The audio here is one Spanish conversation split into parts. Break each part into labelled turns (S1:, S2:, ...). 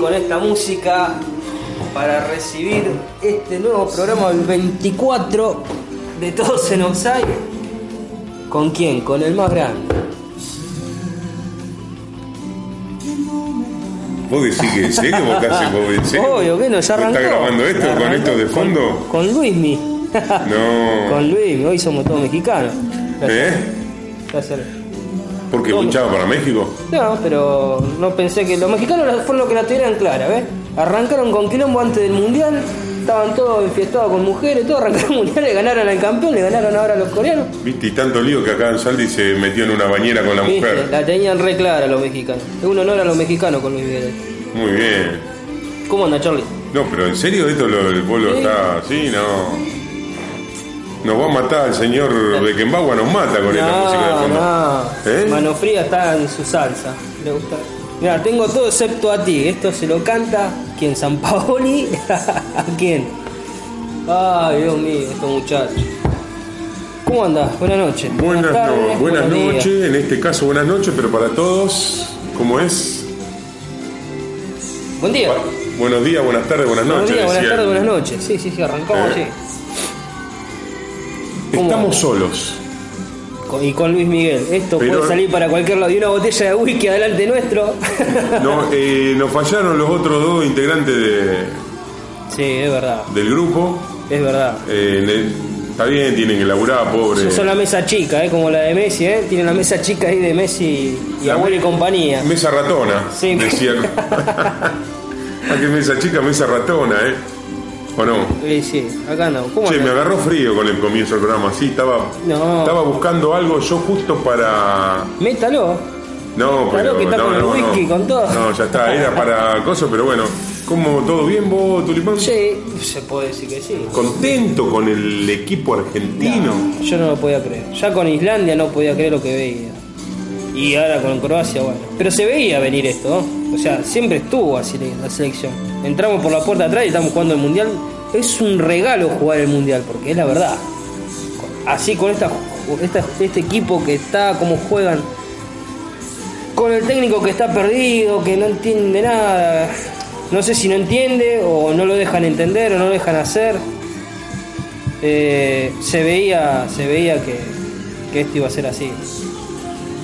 S1: con esta música para recibir este nuevo programa, el 24 de Todos en Offside. ¿Con quién? Con el más grande.
S2: ¿Vos decís que en serio? ¿Vos estás en serio?
S1: Obvio que no, ya
S2: ¿Vos
S1: arrancó.
S2: ¿Estás grabando esto con esto de fondo?
S1: Con, con Luismi.
S2: No.
S1: con Luismi, hoy somos todos mexicanos.
S2: ¿Eh?
S1: Gracias.
S2: ¿Porque luchaba para México?
S1: No, pero no pensé que los mexicanos fueron los que la tuvieran clara, ¿ves? Arrancaron con quilombo antes del mundial, estaban todos enfiestados con mujeres, todos arrancaron el mundial, le ganaron al campeón, le ganaron ahora a los coreanos.
S2: ¿Viste? Y tanto lío que acá en Saldi se metió en una bañera con la
S1: Viste,
S2: mujer.
S1: La tenían re clara los mexicanos. Es un honor a los mexicanos con Luis Miguel.
S2: Muy bien.
S1: ¿Cómo anda, Charlie?
S2: No, pero en serio esto lo, el pueblo
S1: Sí.
S2: está así, no. Nos va a matar el señor Beckenbauer, nos mata con esta música de fondo.
S1: no.
S2: ¿Eh?
S1: Mano Fría está en su salsa. Le gusta. Mira, tengo todo excepto a ti. Esto se lo canta. ¿Quién? ¿San Paoli? ¿A quién? Ay, Dios mío, estos muchachos. ¿Cómo andás? Buenas noches.
S2: Buenas,
S1: tardes,
S2: no- buenas
S1: buenos días.
S2: noches, en este caso buenas noches, pero para todos, ¿cómo es?
S1: Buen día.
S2: Buenos días, buenas tardes, buenas
S1: Buenos
S2: noches.
S1: días, buenas tardes, buenas noches. Sí, sí, sí, arrancamos
S2: Eh.
S1: así. ¿Cómo
S2: Estamos solos.
S1: Y con Luis Miguel. Esto
S2: Pero-
S1: puede salir para cualquier lado. Y una botella de whisky adelante nuestro.
S2: No, eh, nos fallaron los otros dos integrantes de-
S1: sí, es verdad.
S2: del grupo.
S1: Es verdad.
S2: Eh, está bien, tienen que laburar, pobre.
S1: Son la mesa chica, ¿eh? como la de Messi, ¿eh? Tienen la mesa chica ahí de Messi y
S2: La
S1: abuelo y
S2: me-
S1: compañía.
S2: Mesa ratona,
S1: Sí.
S2: decían. Ah, qué mesa chica, mesa ratona, ¿eh? ¿O no?
S1: Sí, sí, acá no. ¿Cómo
S2: Che, me agarró frío con el comienzo del programa, sí, estaba,
S1: No.
S2: estaba buscando algo yo justo para...
S1: Métalo.
S2: No,
S1: Claro
S2: pero
S1: que está
S2: no,
S1: con el
S2: no,
S1: whisky, con todo.
S2: No, ya está, era para cosas, pero bueno. ¿Cómo, todo bien vos, Tulipán?
S1: Sí, se puede decir que sí.
S2: ¿Contento con el equipo argentino?
S1: Yo no lo podía creer. Ya con Islandia no podía creer lo que veía. Y ahora con Croacia, bueno. Pero se veía venir esto, ¿no? O sea, siempre estuvo así la selección. Entramos por la puerta atrás y estamos jugando el Mundial. Es un regalo jugar el Mundial, porque es la verdad. Así con esta, esta- este equipo que está, como juegan, con el técnico que está perdido, que no entiende nada. No sé si no entiende o no lo dejan entender o no lo dejan hacer. Eh, se veía se veía que, que esto iba a ser así.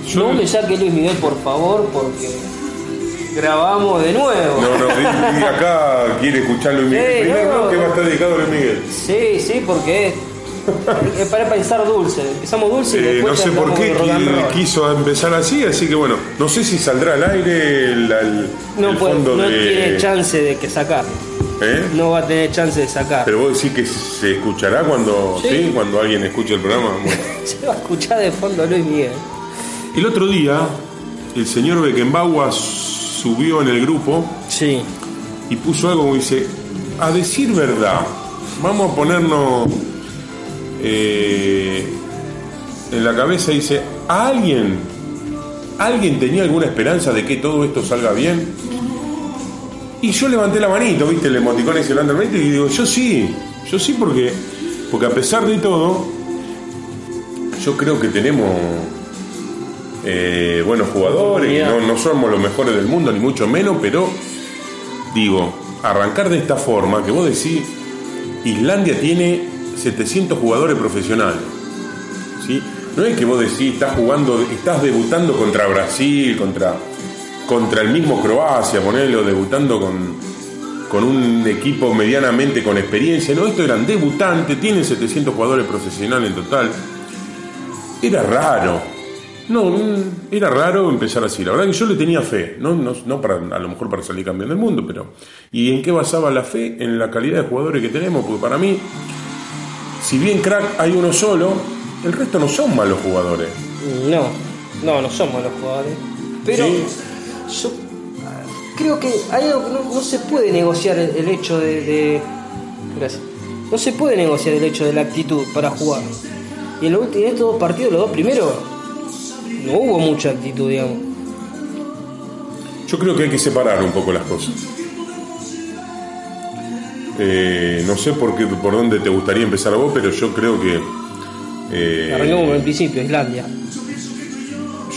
S2: Yo-
S1: No me saque Luis Miguel, por favor, porque grabamos de nuevo.
S2: No, no, di acá quiere escuchar Luis Miguel.
S1: Sí,
S2: El primer
S1: no.
S2: bloque va a estar dedicado a Luis Miguel.
S1: Sí, sí, porque es, es para pensar dulce. Empezamos dulce y
S2: Eh,
S1: después
S2: no sé por qué quiso empezar así, así que bueno, no sé si saldrá al aire el, el-
S1: No,
S2: el fondo
S1: no
S2: de...
S1: tiene chance de que sacar.
S2: ¿Eh?
S1: No va a tener chance de sacar.
S2: Pero vos decís que se escuchará cuando,
S1: Sí.
S2: ¿sí? cuando alguien escuche el programa. Bueno.
S1: Se va a escuchar de fondo Luis Miguel.
S2: El otro día, el señor Beckenbauer subió en el grupo
S1: Sí.
S2: y puso algo como dice, a decir verdad, vamos a ponernos eh, en la cabeza, dice, ¿a alguien, alguien tenía alguna esperanza de que todo esto salga bien? Y yo levanté la manito, viste, el emoticón ese manito y digo, yo sí, yo sí porque, porque a pesar de todo, yo creo que tenemos eh, buenos jugadores, no somos los mejores del mundo, ni mucho menos, pero digo, arrancar de esta forma, que vos decís, Islandia tiene 700 jugadores profesionales, ¿sí? No es que vos decís, estás jugando, estás debutando contra Brasil, contra, contra el mismo Croacia, ponelo, debutando con, con un equipo medianamente con experiencia, no, estos eran debutantes, tienen 700 jugadores profesionales en total. Era raro, no, era raro empezar así. La verdad que yo le tenía fe, no, no, no para, a lo mejor para salir campeón del mundo, pero. ¿Y en qué basaba la fe? En la calidad de jugadores que tenemos, porque para mí, si bien crack hay uno solo, el resto no son malos jugadores.
S1: No, no, no somos los jugadores. Pero
S2: Sí.
S1: yo creo que hay algo que no, no se puede negociar el, el hecho de, de- Gracias. No se puede negociar el hecho de la actitud para jugar. Y en, los en estos dos partidos, los dos primeros, no hubo mucha actitud, digamos.
S2: Yo creo que hay que separar un poco las cosas. Eh, no sé por, qué, por dónde te gustaría empezar a vos, pero yo creo que. eh,
S1: Arrancamos por el principio, Islandia.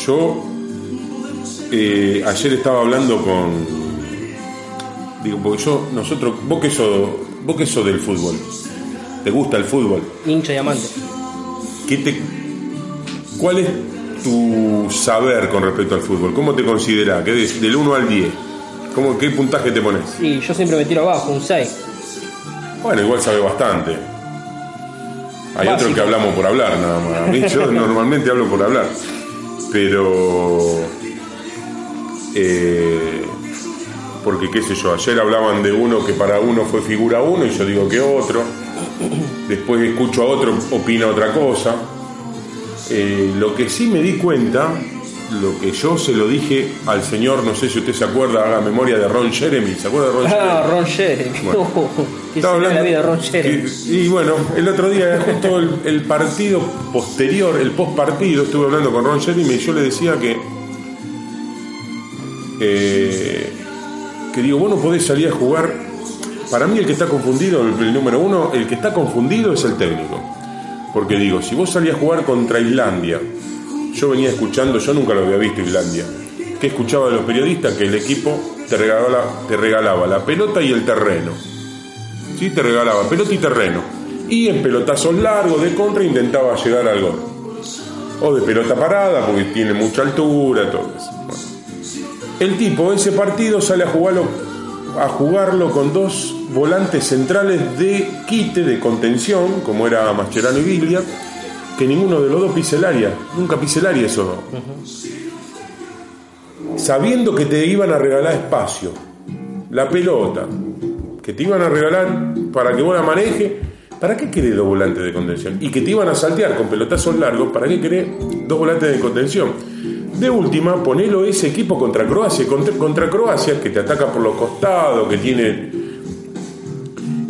S2: Yo eh, ayer estaba hablando con, Digo, porque yo, nosotros, vos que sos, vos que sos del fútbol, ¿te gusta el fútbol?
S1: Hincha y amante.
S2: ¿Qué te, ¿Cuál es tu saber con respecto al fútbol? ¿Cómo te consideras? Del 1 al 10. ¿Cómo, ¿Qué puntaje te pones?
S1: Sí, yo siempre me tiro abajo, un 6.
S2: Bueno, igual sabe bastante. Hay otro que hablamos por hablar nada más. Yo normalmente hablo por hablar. Pero. Eh, porque qué sé yo, ayer hablaban de uno que para uno fue figura uno y yo digo que otro. Después escucho a otro, opina otra cosa. Eh, lo que sí me di cuenta, lo que yo se lo dije al señor, no sé si usted se acuerda, haga memoria de Ron Jeremy, ¿se acuerda de Ron
S1: ah, Ron Jeremy.
S2: estaba hablando, la vida Ron Jeremy. y bueno, el otro día, justo el, partido posterior, el post partido, estuve hablando con Ron Jeremy y yo le decía que. Eh, que digo, vos no podés salir a jugar. Para mí, el que está confundido, el número uno, el que está confundido es el técnico. Porque digo, si vos salías a jugar contra Islandia, yo venía escuchando, yo nunca lo había visto Islandia, que escuchaba de los periodistas que el equipo te regalaba, te regalaba la pelota y el terreno. ¿Sí? Te regalaba pelota y terreno. Y en pelotazos largos de contra intentaba llegar al gol. O de pelota parada, porque tiene mucha altura, todo eso. El tipo, ese partido sale a jugarlo, a jugarlo con dos volantes centrales de quite, de contención, como era Mascherano y Biglia, que ninguno de los dos pise el área, nunca el área esos dos. Sabiendo que te iban a regalar espacio, la pelota, que te iban a regalar para que vos la manejes, ¿para qué querés dos volantes de contención? Y que te iban a saltear con pelotazos largos, ¿para qué querés dos volantes de contención? De última, ponelo ese equipo contra Croacia, contra, contra Croacia, que te ataca por los costados, que tiene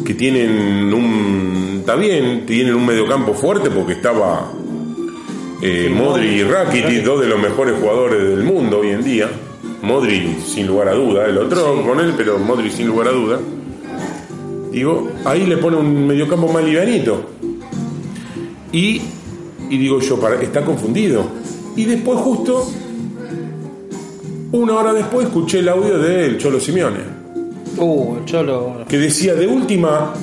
S2: que tienen un. Está bien, tienen un mediocampo fuerte porque estaba eh, Modri y Rakitic, dos de los mejores jugadores del mundo hoy en día. Modri sin lugar a duda, el otro con él, pero Modri sin lugar a duda. Digo, ahí le pone un mediocampo más livianito. Y, y digo yo, está confundido. Y después justo, una hora después, escuché el audio del Cholo Simeone
S1: Uh, Cholo.
S2: Que decía, de última,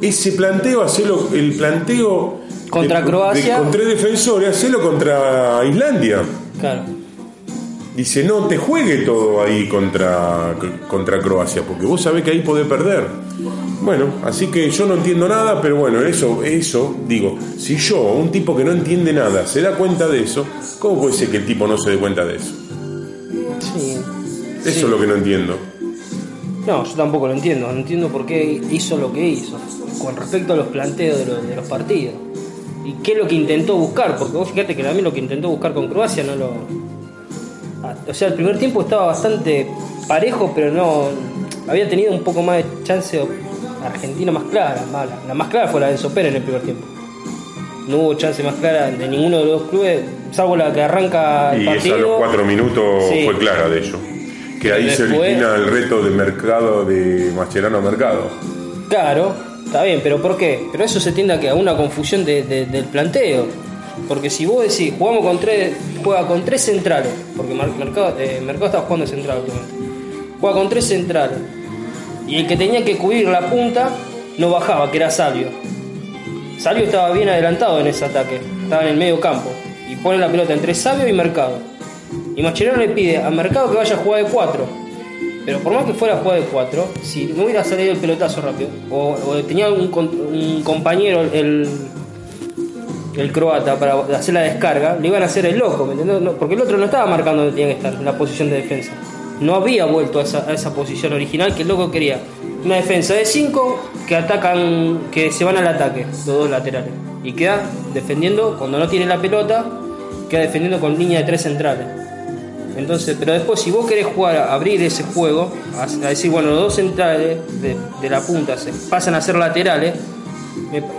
S2: ese planteo, hacerlo, el planteo.
S1: Contra Croacia.
S2: con tres defensores, hacerlo contra Islandia.
S1: Claro.
S2: Dice, no te juegue todo ahí contra, contra Croacia, porque vos sabés que ahí podés perder. Bueno, así que yo no entiendo nada, pero bueno, eso, eso, digo, si yo, un tipo que no entiende nada, se da cuenta de eso, ¿cómo puede ser que el tipo no se dé cuenta de eso?
S1: Sí.
S2: Eso es lo que no entiendo.
S1: No, yo tampoco lo entiendo. No entiendo por qué hizo lo que hizo con respecto a los planteos de los, partidos. ¿Y qué es lo que intentó buscar? Porque vos fíjate que también lo que intentó buscar con Croacia no lo. O sea, el primer tiempo estaba bastante parejo, pero no. Había tenido un poco más de chance Argentina más clara, mala. La más clara fue la de Sopera en el primer tiempo. No hubo chance más clara de ninguno de los dos clubes, salvo la que arranca el
S2: y
S1: partido.
S2: Y a los cuatro minutos fue clara de ello que ahí se origina el reto de mercado de Mascherano Mercado.
S1: Claro, está bien, pero ¿por qué? Pero eso se tiende a, que a una confusión del planteo. Porque si vos decís, jugamos con tres, juega con tres centrales, porque Mercado, eh, Mercado estaba jugando central últimamente, juega con tres centrales, y el que tenía que cubrir la punta no bajaba, que era Salvio. Salvio estaba bien adelantado en ese ataque, estaba en el medio campo, y pone la pelota entre Sabio y Mercado. Y Mascherano le pide al mercado que vaya a jugar de 4. Pero por más que fuera a jugar de 4, si no hubiera salido el pelotazo rápido, o, tenía un, compañero, el, el croata, para hacer la descarga, le iban a hacer el loco, porque el otro no estaba marcando donde tenía que estar, en la posición de defensa. No había vuelto a esa, posición original que el loco quería. Una defensa de 5 que atacan, que se van al ataque, los dos laterales. Y queda defendiendo cuando no tiene la pelota, queda defendiendo con línea de 3 centrales. Entonces, pero después si vos querés jugar abrir ese juego, a, decir, bueno, los dos centrales de, la punta se pasan a ser laterales,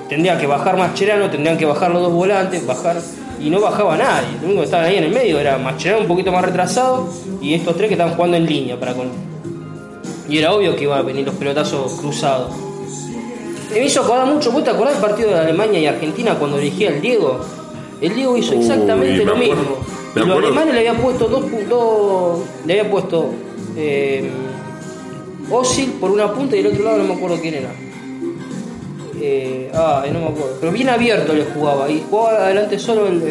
S1: tendría que bajar Mascherano, tendrían que bajar los dos volantes, bajar y no bajaba nadie. Lo único que estaban ahí en el medio era Mascherano un poquito más retrasado y estos tres que estaban jugando en línea para con. Y era obvio que iban a venir los pelotazos cruzados. Me hizo acordar mucho, ¿vos te acordás del partido de Alemania y Argentina cuando dirigía el Diego? El Diego hizo exactamente lo mismo. Y los alemanes le habían puesto dos, puntos le había puesto eh, Osil por una punta y el otro lado no me acuerdo quién era. Eh, ah, no me acuerdo. Pero bien abierto le jugaba. Y jugaba adelante solo el,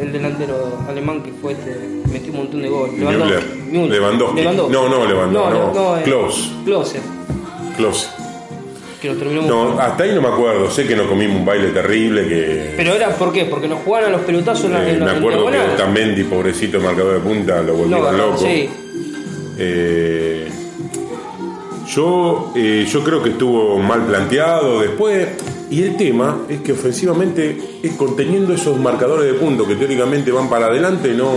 S1: el, delantero alemán que fue este. Metió un montón de goles.
S2: Lewandowski. Lewandowski. No, no, Lewandowski. No, no, no, no Close.
S1: Close.
S2: Close.
S1: Que lo terminamos
S2: no, hasta ahí no me acuerdo. Sé que nos comimos un baile terrible. que
S1: Pero era ¿por qué? Porque nos jugaban a los pelotazos en la
S2: eh, Me acuerdo que Tamendi, pobrecito marcador de punta, lo volvieron no, loco. Sí. Eh, yo, eh, yo creo que estuvo mal planteado después. Y el tema es que ofensivamente, conteniendo esos marcadores de punto que teóricamente van para adelante, no,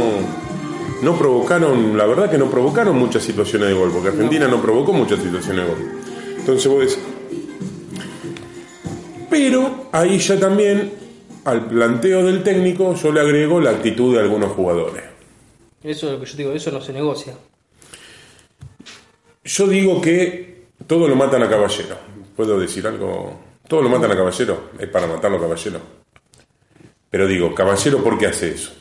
S2: no provocaron, la verdad que no provocaron muchas situaciones de gol, porque Argentina no, provocó muchas situaciones de gol. Entonces vos decís. Pero ahí ya también, al planteo del técnico, yo le agrego la actitud de algunos jugadores.
S1: Eso es lo que yo digo, eso no se negocia.
S2: Yo digo que todo lo matan a caballero. ¿Puedo decir algo? Todo lo matan a caballero. Es para matarlo a caballero. Pero digo, caballero, ¿por qué hace eso?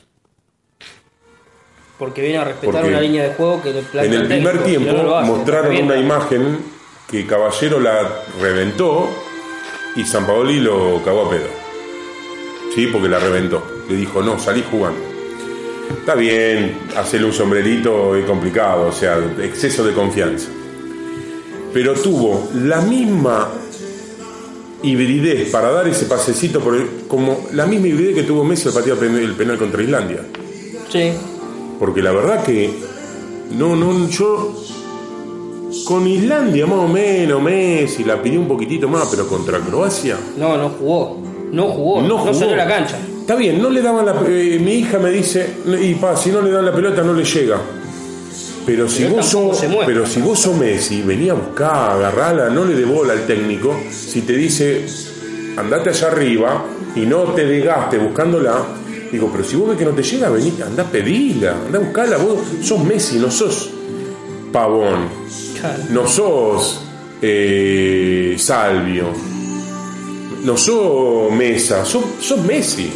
S1: Porque viene a respetar una línea de juego que
S2: le En el primer tiempo mostraron una imagen que Caballero la reventó y San Paoli lo cagó a pedo. Sí, porque la reventó. Le dijo, no, salí jugando. Está bien, hacerle un sombrerito es complicado, o sea, exceso de confianza. Pero tuvo la misma hibridez para dar ese pasecito, por como la misma hibridez que tuvo Messi al patear el penal contra Islandia.
S1: Sí.
S2: Porque la verdad que no, no, yo con Islandia más o menos Messi la pidió un poquitito más, pero contra Croacia.
S1: No, no jugó. No jugó. No, jugó. no salió a la cancha.
S2: Está bien, no le daban la. Eh, mi hija me dice, y pa, si no le dan la pelota no le llega. Pero si, vos sos, pero si vos sos Messi, venía a buscar, agarrala, no le dé bola al técnico. Si te dice, andate allá arriba y no te desgaste buscándola, digo, pero si vos ves que no te llega, vení, anda a pedirla, anda a buscarla. Vos sos Messi, no sos Pavón, no sos eh, Salvio, no sos Mesa, sos, sos Messi.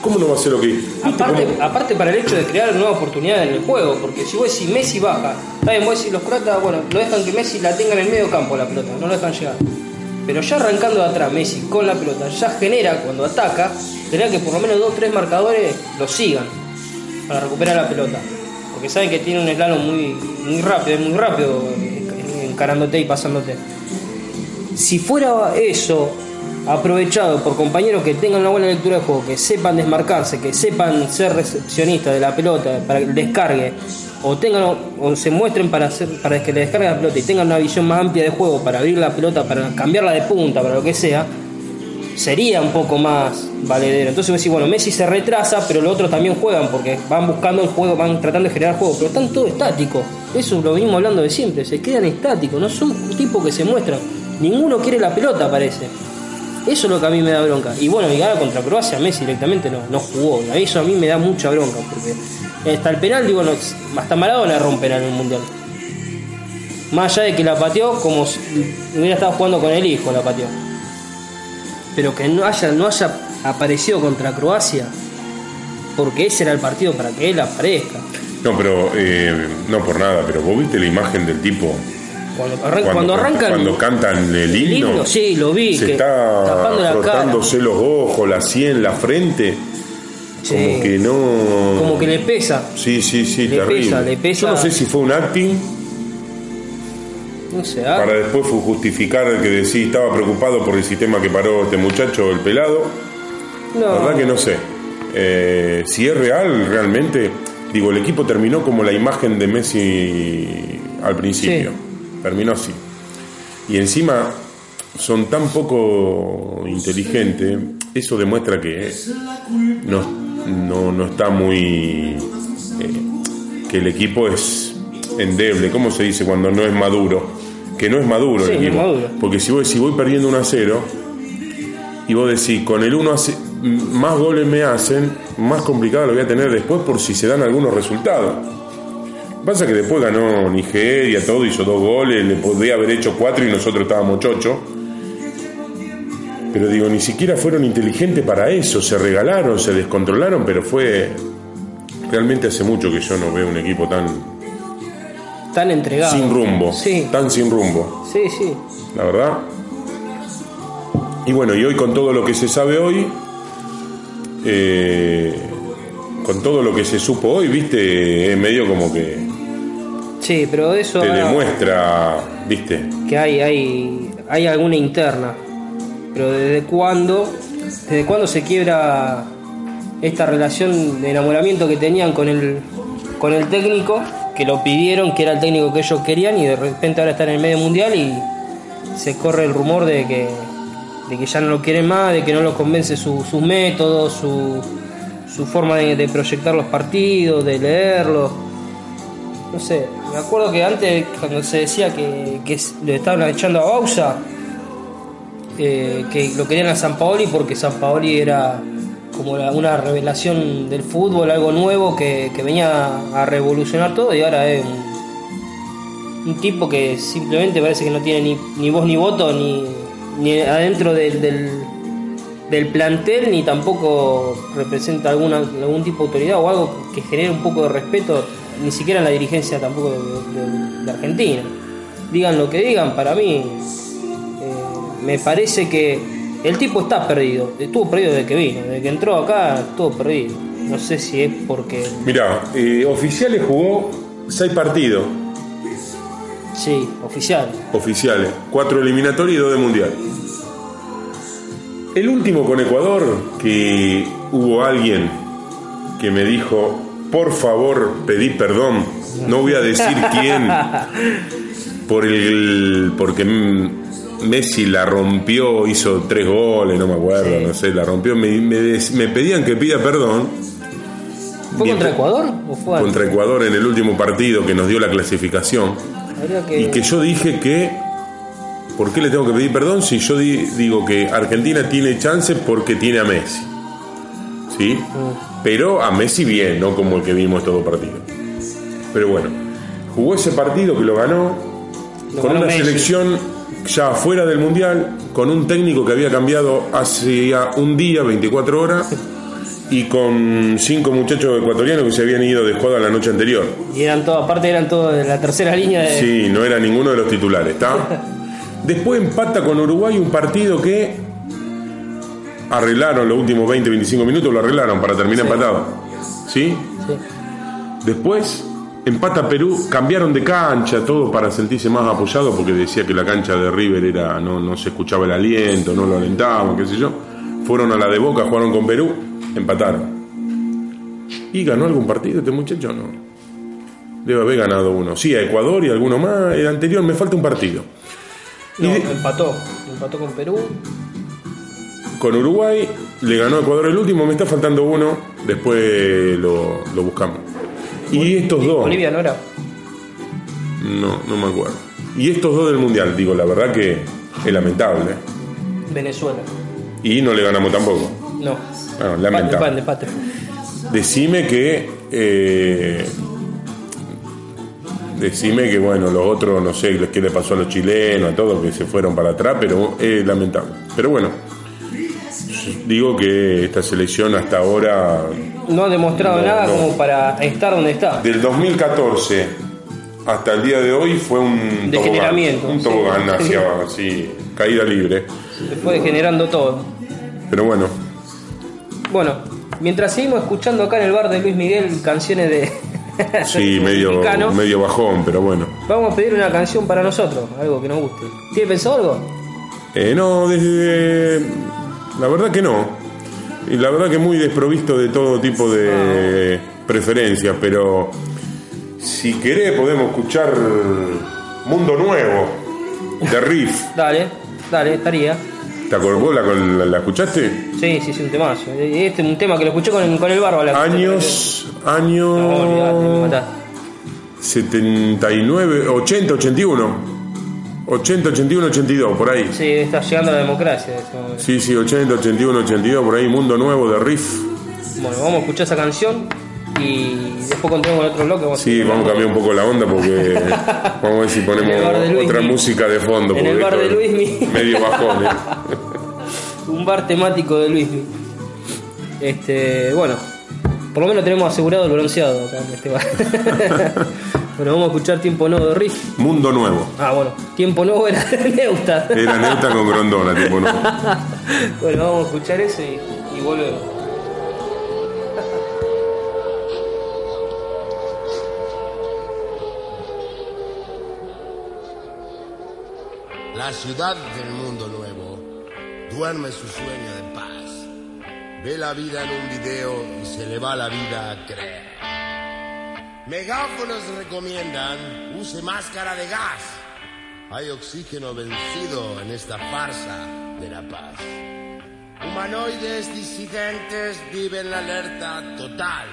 S2: ¿Cómo no va a ser lo que.?
S1: Aparte, aparte, para el hecho de crear nueva oportunidad en el juego, porque si vos decís Messi baja, está bien, vos decís los croatas, bueno, lo dejan que Messi la tenga en el medio campo la pelota, no lo dejan llegar. Pero ya arrancando de atrás, Messi con la pelota, ya genera cuando ataca, genera que por lo menos dos o tres marcadores lo sigan para recuperar la pelota. Porque saben que tiene un slalom muy, muy rápido, muy rápido encarándote y pasándote. Si fuera eso aprovechado por compañeros que tengan una buena lectura de juego, que sepan desmarcarse, que sepan ser recepcionistas de la pelota para que descargue, o tengan o se muestren para que le descargue la pelota y tengan una visión más amplia de juego para abrir la pelota, para cambiarla de punta, para lo que sea, sería un poco más valedero. Entonces vos decís, bueno, Messi se retrasa, pero los otros también juegan porque van buscando el juego, van tratando de generar juego, pero están todo estáticos. Eso lo venimos hablando de siempre, se quedan estáticos, no son tipos que se muestran. Ninguno quiere la pelota, parece. Eso es lo que a mí me da bronca. Y bueno, y ahora contra Croacia, Messi directamente no, no jugó. Eso a mí me da mucha bronca, porque hasta el penal, digo, no, hasta Maradona penal en el mundial. Más allá de que la pateó como si hubiera estado jugando con el hijo, la pateó. Pero que no haya, no haya aparecido contra Croacia, porque ese era el partido para que él aparezca.
S2: No, pero eh, no por nada, pero vos viste la imagen del tipo
S1: cuando, arrancan.
S2: Cuando cantan el himno.
S1: sí, lo vi.
S2: Se está frotándose los ojos, la sien, la frente. Como que no.
S1: Como que le pesa.
S2: Sí, sí, sí,
S1: le Pesa, le pesa.
S2: Yo no sé si fue un acting.
S1: No sé. Ah.
S2: Para después justificar el que decía estaba preocupado por el sistema que paró este muchacho, el pelado. No. La verdad que no sé. Eh, si es real, realmente. Digo, el equipo terminó como la imagen de Messi al principio terminó así. Y encima son tan poco inteligentes, eso demuestra que no, no, está muy... Eh, que el equipo es endeble, ¿cómo se dice cuando no es maduro? Que no es maduro el equipo. Porque si voy, si voy perdiendo 1 a 0 y vos decís, con el 1 hace, más goles me hacen, más complicado lo voy a tener después por si se dan algunos resultados. Pasa que después ganó Nigeria, todo, hizo dos goles, le podría haber hecho cuatro y nosotros estábamos chocho. Pero digo, ni siquiera fueron inteligentes para eso, se regalaron, se descontrolaron, pero fue realmente hace mucho que yo no veo un equipo tan
S1: tan entregado.
S2: Sin rumbo.
S1: Sí.
S2: Tan sin rumbo.
S1: Sí, sí.
S2: La verdad. Y bueno, y hoy con todo lo que se sabe hoy, eh, con todo lo que se supo hoy, viste, es medio como que
S1: Sí, pero eso.
S2: te demuestra, viste.
S1: que hay, hay, hay alguna interna. Pero desde cuándo, desde cuándo se quiebra esta relación de enamoramiento que tenían con el, con el técnico, que lo pidieron, que era el técnico que ellos querían, y de repente ahora está en el medio mundial y se corre el rumor de que, de que ya no lo quieren más, de que no los convence su- sus métodos, su, su forma de, de proyectar los partidos, de leerlos no sé, me acuerdo que antes cuando se decía que, que le estaban echando a Bausa, eh, que lo querían a San Paoli porque San Paoli era como una revelación del fútbol, algo nuevo que, que venía a revolucionar todo y ahora es un, un tipo que simplemente parece que no tiene ni, ni voz ni voto ni, ni adentro del, del, del plantel ni tampoco representa alguna, algún tipo de autoridad o algo que genere un poco de respeto ni siquiera en la dirigencia tampoco de, de- de Argentina. Digan lo que digan, para mí eh, me parece que el tipo está perdido. Estuvo perdido desde que vino, desde que entró acá estuvo perdido. No sé si es porque
S2: Mirá, eh, oficiales jugó seis partidos
S1: sí, oficial.
S2: oficiales, cuatro eliminatorios y dos de mundial. El último con Ecuador, que hubo alguien que me dijo, por favor, pedí perdón, no voy a decir quién, por el, porque Messi la rompió, hizo tres goles, no me acuerdo,
S1: Sí.
S2: no sé, la rompió, me, me des- me pedían que pida perdón.
S1: ¿Fue
S2: Bien.
S1: contra Ecuador o fue antes?
S2: contra Ecuador en el último partido que nos dio la clasificación.
S1: Que-
S2: Y que yo dije que, ¿por qué le tengo que pedir perdón si yo di- digo que Argentina tiene chance porque tiene a Messi? ¿Sí? Pero a Messi bien, no como el que vimos todo partido. Pero bueno, jugó ese partido que lo ganó
S1: Lo
S2: con
S1: ganó
S2: una
S1: Messi.
S2: selección ya fuera del Mundial, con un técnico que había cambiado hace ya un día, 24 horas, y con cinco muchachos ecuatorianos que se habían ido de joda la noche anterior.
S1: Y eran todos, aparte eran todos de la tercera línea de.
S2: Sí, no era ninguno de los titulares, ¿está? Después empata con Uruguay un partido que arreglaron los últimos 20, 25 minutos, lo arreglaron para terminar empatado. ¿Sí?
S1: Sí.
S2: Después empata Perú, cambiaron de cancha, todo para sentirse más apoyado porque decía que la cancha de River era no, no se escuchaba el aliento, no lo alentaban, qué sé yo. Fueron a la de Boca, jugaron con Perú, empataron. ¿Y ganó algún partido este muchacho? No. Debe haber ganado uno. Sí, a Ecuador y alguno más. El anterior me falta un partido.
S1: No,
S2: Y de-
S1: empató. Empató con Perú.
S2: Con Uruguay le ganó a Ecuador el último, me está faltando uno, después lo, lo buscamos. Y estos dos,
S1: Bolivia no era.
S2: no, no me acuerdo. Y estos dos del Mundial, digo, la verdad que es lamentable.
S1: Venezuela.
S2: Y no le ganamos tampoco.
S1: No.
S2: Bueno,
S1: Empate,
S2: lamentable. Decime que... eh, decime que, bueno, los otros, no sé qué le pasó a los chilenos, a todos que se fueron para atrás, pero es lamentable. Pero bueno, digo que esta selección hasta ahora
S1: No ha demostrado
S2: No,
S1: nada
S2: no.
S1: como para estar donde está.
S2: Del 2014 hasta el día de hoy fue un
S1: Degeneramiento,
S2: tobogán, un
S1: sí.
S2: tobogán hacia así, caída libre.
S1: Se fue degenerando todo.
S2: Pero bueno,
S1: Bueno, mientras seguimos escuchando acá en el bar de Luis Miguel canciones de.
S2: sí, medio, medio bajón, pero bueno.
S1: Vamos a pedir una canción para nosotros, algo que nos guste. ¿Tiene pensado algo?
S2: Eh, no, desde. La verdad que no. Y la verdad que muy desprovisto de todo tipo de preferencias, pero si querés podemos escuchar Mundo Nuevo de Riff.
S1: Dale, dale, estaría.
S2: ¿Te acordás? ¿Vos la, la- la escuchaste?
S1: Sí, sí, sí, un temazo. Este es un tema que lo escuché con, con el barba. la-
S2: Años,
S1: No,
S2: año
S1: olvidate, me matás.
S2: 79, 80, 81. 80, 81, 82, por ahí.
S1: Sí, está llegando la democracia.
S2: Sí, sí, 80, 81, 82, por ahí, Mundo Nuevo de Riff.
S1: Bueno, vamos a escuchar esa canción y después continuamos con otro bloque. Vamos
S2: Sí, vamos a cambiar un poco la onda porque vamos a ver si ponemos
S1: el
S2: otra música de fondo.
S1: En el bar de Luismi.
S2: Medio bajón, ¿eh?
S1: Un bar temático de Luismi. Este, bueno, por lo menos tenemos asegurado el bronceado acá en este bar. Bueno, vamos a escuchar Tiempo Nuevo de Riff.
S2: Mundo Nuevo.
S1: Ah, bueno, Tiempo Nuevo era Neuta.
S2: Era Neuta con Grondona, Tiempo Nuevo.
S1: bueno, vamos a escuchar eso y, y volvemos.
S3: La ciudad del mundo nuevo duerme su sueño de paz. Ve la vida en un video y se le va la vida a creer. Megáfonos recomiendan use máscara de gas. Hay oxígeno vencido en esta farsa de la paz. Humanoides disidentes viven la alerta total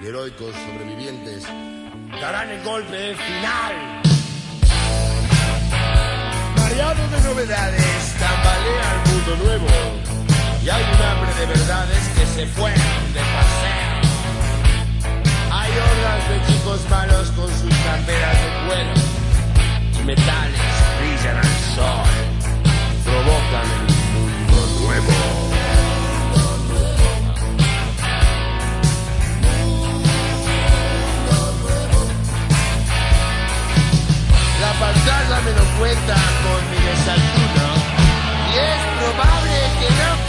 S3: y heroicos sobrevivientes darán el golpe final. Variado de novedades, tambalea el mundo nuevo y hay un hambre de verdades que se fueron de paseo. Hay hordas de chicos malos con sus camperas de cuero metales brillan al sol, provocan el mundo nuevo. La pantalla me lo cuenta con mi desayuno y es probable que no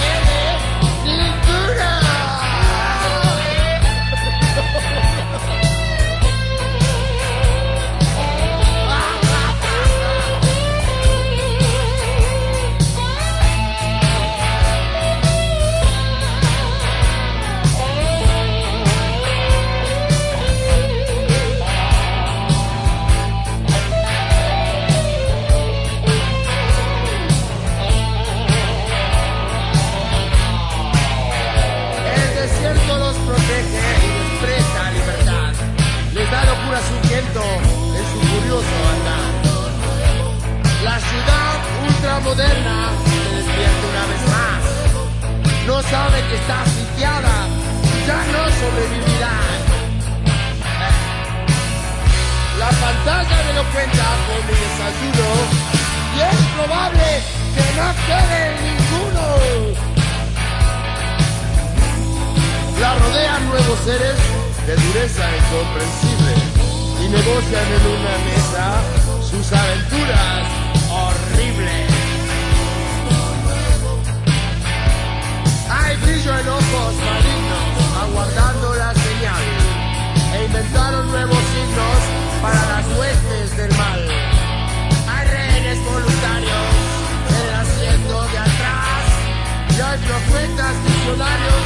S3: no quede ninguno. La rodean nuevos seres de dureza incomprensible y negocian en una mesa sus aventuras horribles. Hay brillo en ojos malignos aguardando la señal e inventaron nuevos signos para las huestes del mal. Profetas visionarios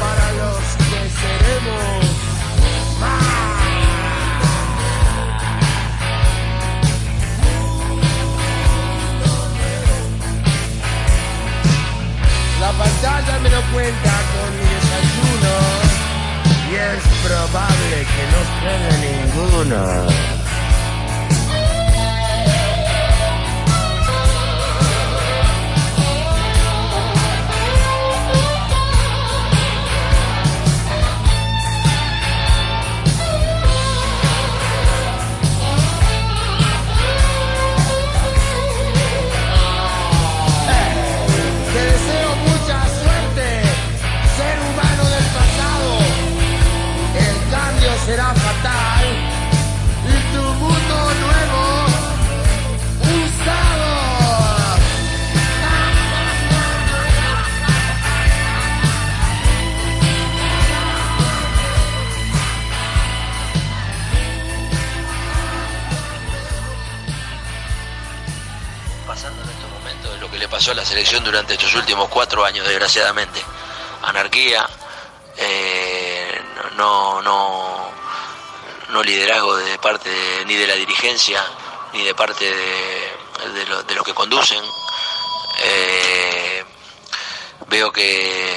S3: para los que seremos más. La pantalla me lo cuenta con mi desayuno y es probable que no quede ninguno. Será fatal y tu mundo nuevo usado.
S4: pasando en estos momentos es lo que le pasó a la selección durante estos últimos cuatro años, desgraciadamente. Anarquía, eh, no, no, no liderazgo de parte ni de la dirigencia, ni de parte de, lo- de los que conducen. Eh, veo que,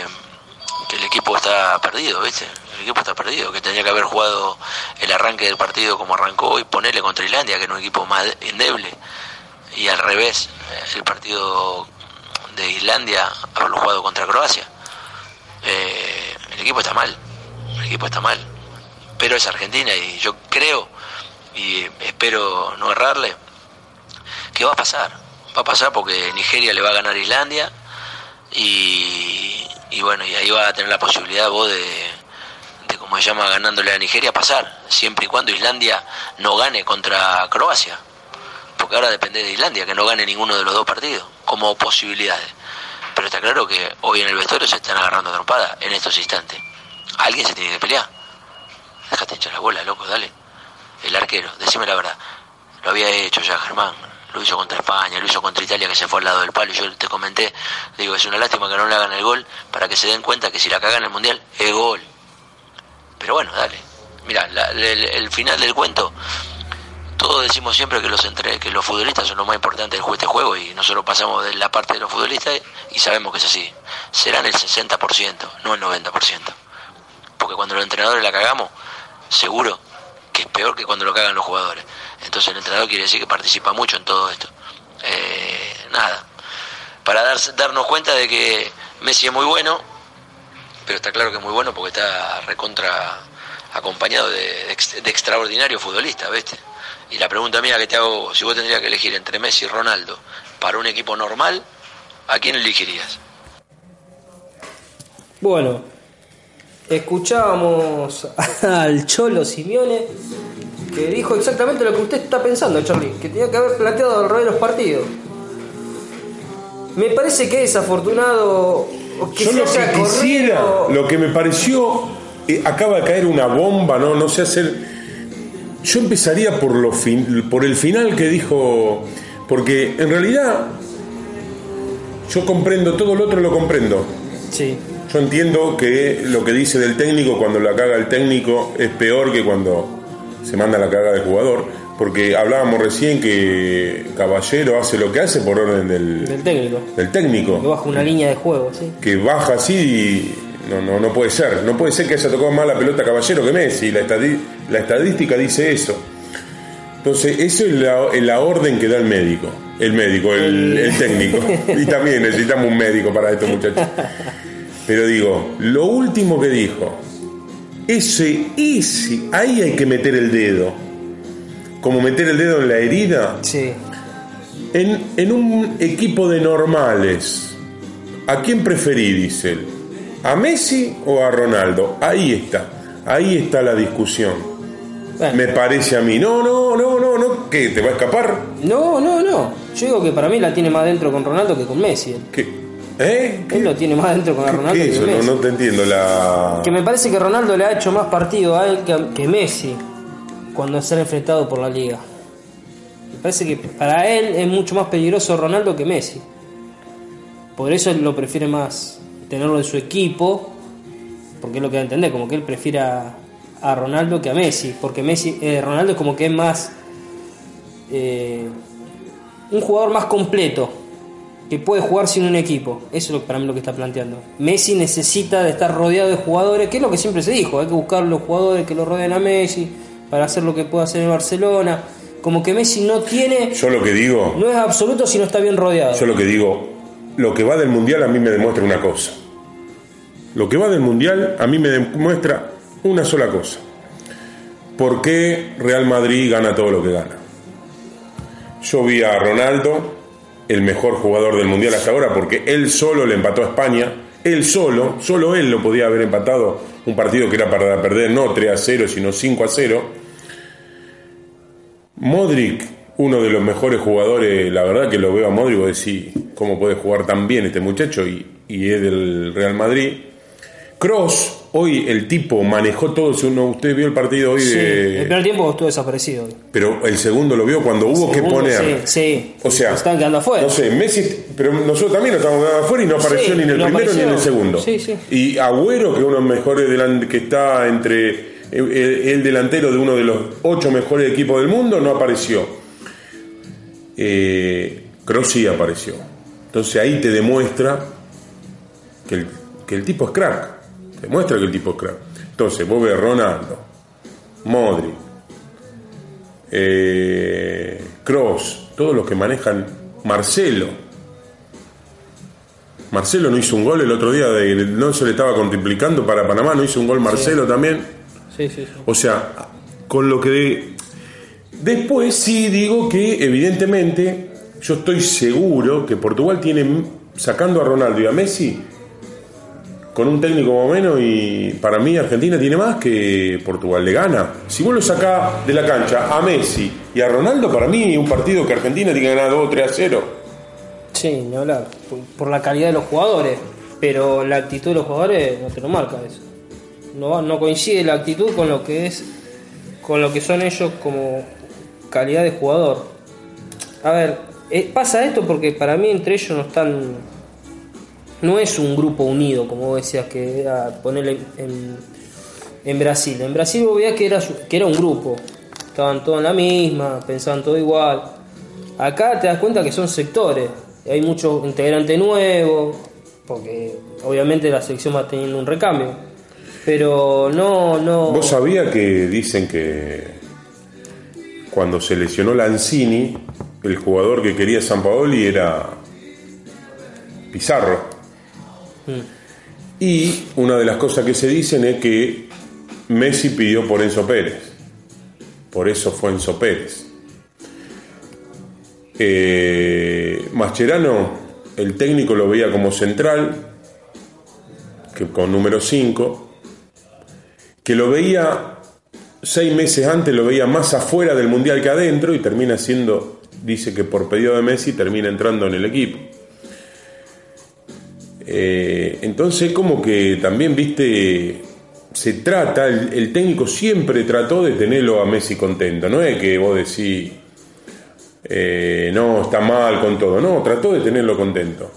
S4: el equipo está perdido, ¿viste? El equipo está perdido, que tendría que haber jugado el arranque del partido como arrancó y ponerle contra Islandia, que era un equipo más endeble y al revés, el partido de Islandia haberlo jugado contra Croacia. Eh, el equipo está mal, el equipo está mal, pero es Argentina y yo creo y espero no errarle que va a pasar, va a pasar porque Nigeria le va a ganar a Islandia y, y bueno, y ahí va a tener la posibilidad vos de, de como se llama, ganándole a Nigeria, pasar, siempre y cuando Islandia no gane contra Croacia. Porque ahora depende de Islandia, que no gane ninguno de los dos partidos, como posibilidades. Pero está claro que hoy en el vestuario se están agarrando trompada en estos instantes. Alguien se tiene que pelear. Déjate echar la bola, loco, dale. El arquero, decime la verdad. Lo había hecho ya Germán, lo hizo contra España, lo hizo contra Italia que se fue al lado del palo. Yo te comenté, digo, es una lástima que no le hagan el gol para que se den cuenta que si la cagan el mundial es gol. Pero bueno, dale. Mira, el, final del cuento, todos decimos siempre que los entre, que los futbolistas son lo más importante de este juego y nosotros pasamos de la parte de los futbolistas y sabemos que es así. Serán el 60%, no el 90%. Porque cuando los entrenadores la cagamos, seguro que es peor que cuando lo cagan los jugadores. Entonces el entrenador quiere decir que participa mucho en todo esto. Eh, nada, para darnos cuenta de que Messi es muy bueno, pero está claro que es muy bueno porque está recontra acompañado de, extraordinario futbolista, ¿viste? Y la pregunta mía que te hago, si vos tendrías que elegir entre Messi y Ronaldo para un equipo normal, ¿a quién elegirías?
S1: Bueno, escuchábamos al Cholo Simeone que dijo exactamente lo que usted está pensando, Charlie, que tenía que haber planteado al revés los partidos. Me parece que es afortunado que
S2: Yo lo que quisiera, lo que me pareció, eh, acaba de caer una bomba, no, no sé hacer. Yo empezaría por lo fin, por el final que dijo, porque en realidad yo comprendo todo lo otro lo comprendo.
S1: Sí.
S2: Yo entiendo que lo que dice del técnico cuando la caga el técnico es peor que cuando se manda la carga del jugador, porque hablábamos recién que Caballero hace lo que hace por orden del,
S1: técnico.
S2: Del técnico.
S1: Que baja una línea de juego, sí.
S2: Que baja así y no, no, no puede ser. No puede ser que haya tocado más la pelota Caballero que Messi. La, la estadística dice eso. Entonces, eso es la, orden que da el médico. El médico, el, el técnico. y también necesitamos un médico para estos muchachos. Pero digo, lo último que dijo, ese, ese, ahí hay que meter el dedo. Como meter el dedo en la herida.
S1: Sí.
S2: En, en un equipo de normales, ¿a quién preferí? Dice él. ¿A Messi o a Ronaldo? Ahí está. Ahí está la discusión. Me parece a mí. No, no, no, no, no. ¿Qué? ¿Te va a escapar?
S1: No, no, no. Yo digo que para mí la tiene más dentro con Ronaldo que con Messi.
S2: ¿Qué? ¿Eh?
S1: Él lo tiene más dentro con Ronaldo.
S2: ¿Qué eso? No, te entiendo la.
S1: Que me parece que Ronaldo le ha hecho más partido a él que, Messi cuando se ha enfrentado por la liga. Me parece que para él es mucho más peligroso Ronaldo que Messi. Por eso él lo prefiere más tenerlo en su equipo, porque es lo que va a entender, como que él prefiere a, Ronaldo que a Messi, porque Messi, eh, Ronaldo es como que es más eh, un jugador más completo que puede jugar sin un equipo. Eso es lo, para mí lo que está planteando. Messi necesita de estar rodeado de jugadores, que es lo que siempre se dijo, hay que buscar los jugadores que lo rodeen a Messi para hacer lo que pueda hacer en Barcelona. Como que Messi no tiene...
S2: Yo lo que digo...
S1: No es absoluto si no está bien rodeado.
S2: Yo lo que digo, lo que va del Mundial a mí me demuestra una cosa. Lo que va del Mundial a mí me demuestra una sola cosa. ¿Por qué Real Madrid gana todo lo que gana? Yo vi a Ronaldo el mejor jugador del Mundial hasta ahora, porque él solo le empató a España, él solo, solo él lo podía haber empatado un partido que era para perder no 3 a 0, sino 5 a 0. Modric, uno de los mejores jugadores, la verdad que lo veo a Modric decir cómo puede jugar tan bien este muchacho y es del Real Madrid. Cross, Hoy el tipo manejó todo. Uno, usted vio el partido hoy
S1: de. El primer tiempo estuvo desaparecido.
S2: Pero el segundo lo vio cuando hubo que poner.
S1: Sí,
S2: O sea.
S1: Están quedando afuera.
S2: No sé, Messi. Pero nosotros también nos estamos quedando afuera y no apareció ni en el primero ni en el segundo. Y Agüero, que uno de los mejores que está entre. El, delantero de uno de los ocho mejores equipos del mundo, no apareció. Eh, Kroos sí apareció. Entonces ahí te demuestra que el, que el tipo es crack. Demuestra que el tipo es crack. Entonces, vos ves Ronaldo, Modri, eh, Cross, todos los que manejan Marcelo. Marcelo no hizo un gol el otro día, de, no se le estaba contemplando para Panamá, no hizo un gol Marcelo también.
S1: Sí, sí,
S2: O sea, con lo que... Después sí digo que evidentemente yo estoy seguro que Portugal tiene, sacando a Ronaldo y a Messi, con un técnico más o menos y para mí Argentina tiene más que Portugal le gana. Si vos lo sacás de la cancha a Messi y a Ronaldo, para mí un partido que Argentina tiene que ganar 2 o 3 a 0.
S1: Sí, ni hablar, por, la calidad de los jugadores, pero la actitud de los jugadores no te lo marca eso. No, no coincide la actitud con lo que es con lo que son ellos como calidad de jugador. A ver, eh, pasa esto porque para mí entre ellos no están no es un grupo unido, como decías, que era ponerle en, Brasil. En Brasil vos veías que era, que era un grupo, estaban todos en la misma, pensaban todo igual. Acá te das cuenta que son sectores, hay muchos integrantes nuevos, porque obviamente la selección va teniendo un recambio. Pero no, no.
S2: ¿Vos sabías que dicen que cuando se lesionó Lanzini, el jugador que quería San Paoli era Pizarro? Y una de las cosas que se dicen es que Messi pidió por Enzo Pérez. Por eso fue Enzo Pérez. Eh, Mascherano, el técnico lo veía como central, que con número 5, que lo veía seis meses antes, lo veía más afuera del Mundial que adentro y termina siendo, dice que por pedido de Messi termina entrando en el equipo. Eh, entonces como que también, viste, se trata, el, técnico siempre trató de tenerlo a Messi contento, no es que vos decís, eh, no, está mal con todo, no, trató de tenerlo contento.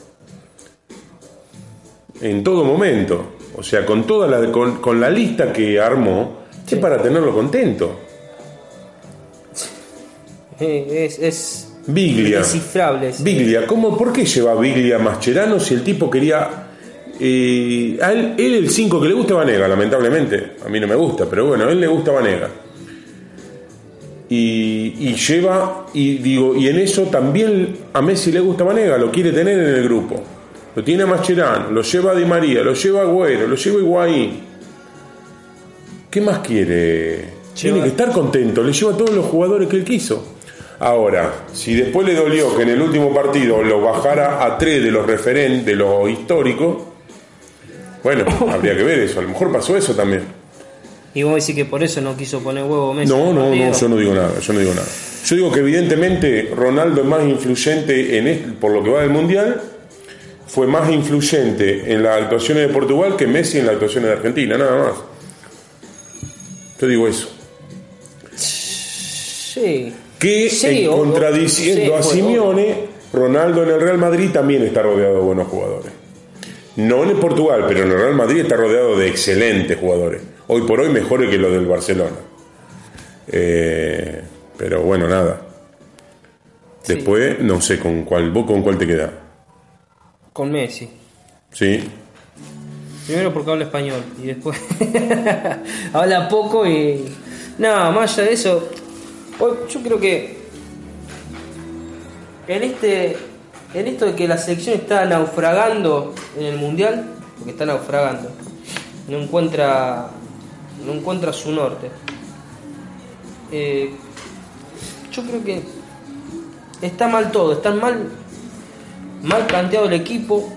S2: En todo momento, o sea, con, toda la, con, la lista que armó, es para tenerlo contento.
S1: Es, es
S2: Biglia. Biglia, ¿cómo, ¿por qué lleva Biglia a Mascherano si el tipo quería. Eh, a él, el 5 que le gusta Vanega, lamentablemente. A mí no me gusta, pero bueno, a él le gusta Vanega. Y, lleva, y digo, y en eso también a Messi le gusta Vanega, lo quiere tener en el grupo. Lo tiene a Mascherano, lo lleva a Di María, lo lleva a Agüero, lo lleva a Higuaín. ¿Qué más quiere? Tiene que estar contento, le lleva a todos los jugadores que él quiso. Ahora, si después le dolió que en el último partido lo bajara a tres de los referentes, de los históricos, bueno, habría que ver eso. A lo mejor pasó eso también.
S1: Y vos decís que por eso no quiso poner huevo Messi.
S2: No, no, no, yo no digo nada, yo no digo nada. Yo digo que evidentemente Ronaldo es más influyente en por lo que va del Mundial, fue más influyente en las actuaciones de Portugal que Messi en las actuaciones de Argentina, nada más. Yo digo eso.
S1: Sí
S2: que contradiciendo a Simeone, Ronaldo en el Real Madrid también está rodeado de buenos jugadores. No en Portugal, pero en el Real Madrid está rodeado de excelentes jugadores. Hoy por hoy mejores que los del Barcelona. Eh, pero bueno, nada. Después, no sé con cuál, vos con cuál te queda.
S1: Con Messi.
S2: Sí.
S1: Primero porque habla español y después habla poco y... No, más allá de eso, yo creo que en este en esto de que la selección está naufragando en el mundial, porque está naufragando, no encuentra no encuentra su norte. Eh, yo creo que está mal todo, está mal mal planteado el equipo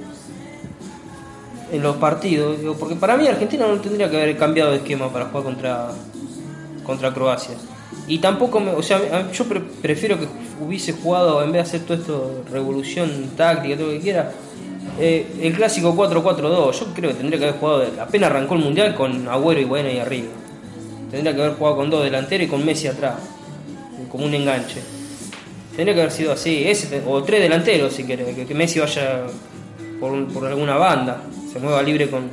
S1: en los partidos, porque para mí Argentina no tendría que haber cambiado de esquema para jugar contra contra Croacia. Y tampoco, me, o sea, yo prefiero que hubiese jugado, en vez de hacer todo esto, revolución táctica, todo lo que quiera, eh, el clásico 4-4-2. Yo creo que tendría que haber jugado, apenas arrancó el mundial, con Agüero y Buena ahí arriba. Tendría que haber jugado con dos delanteros y con Messi atrás, como un enganche. Tendría que haber sido así, o tres delanteros si querés, que, Messi vaya por, por, alguna banda, se mueva libre con,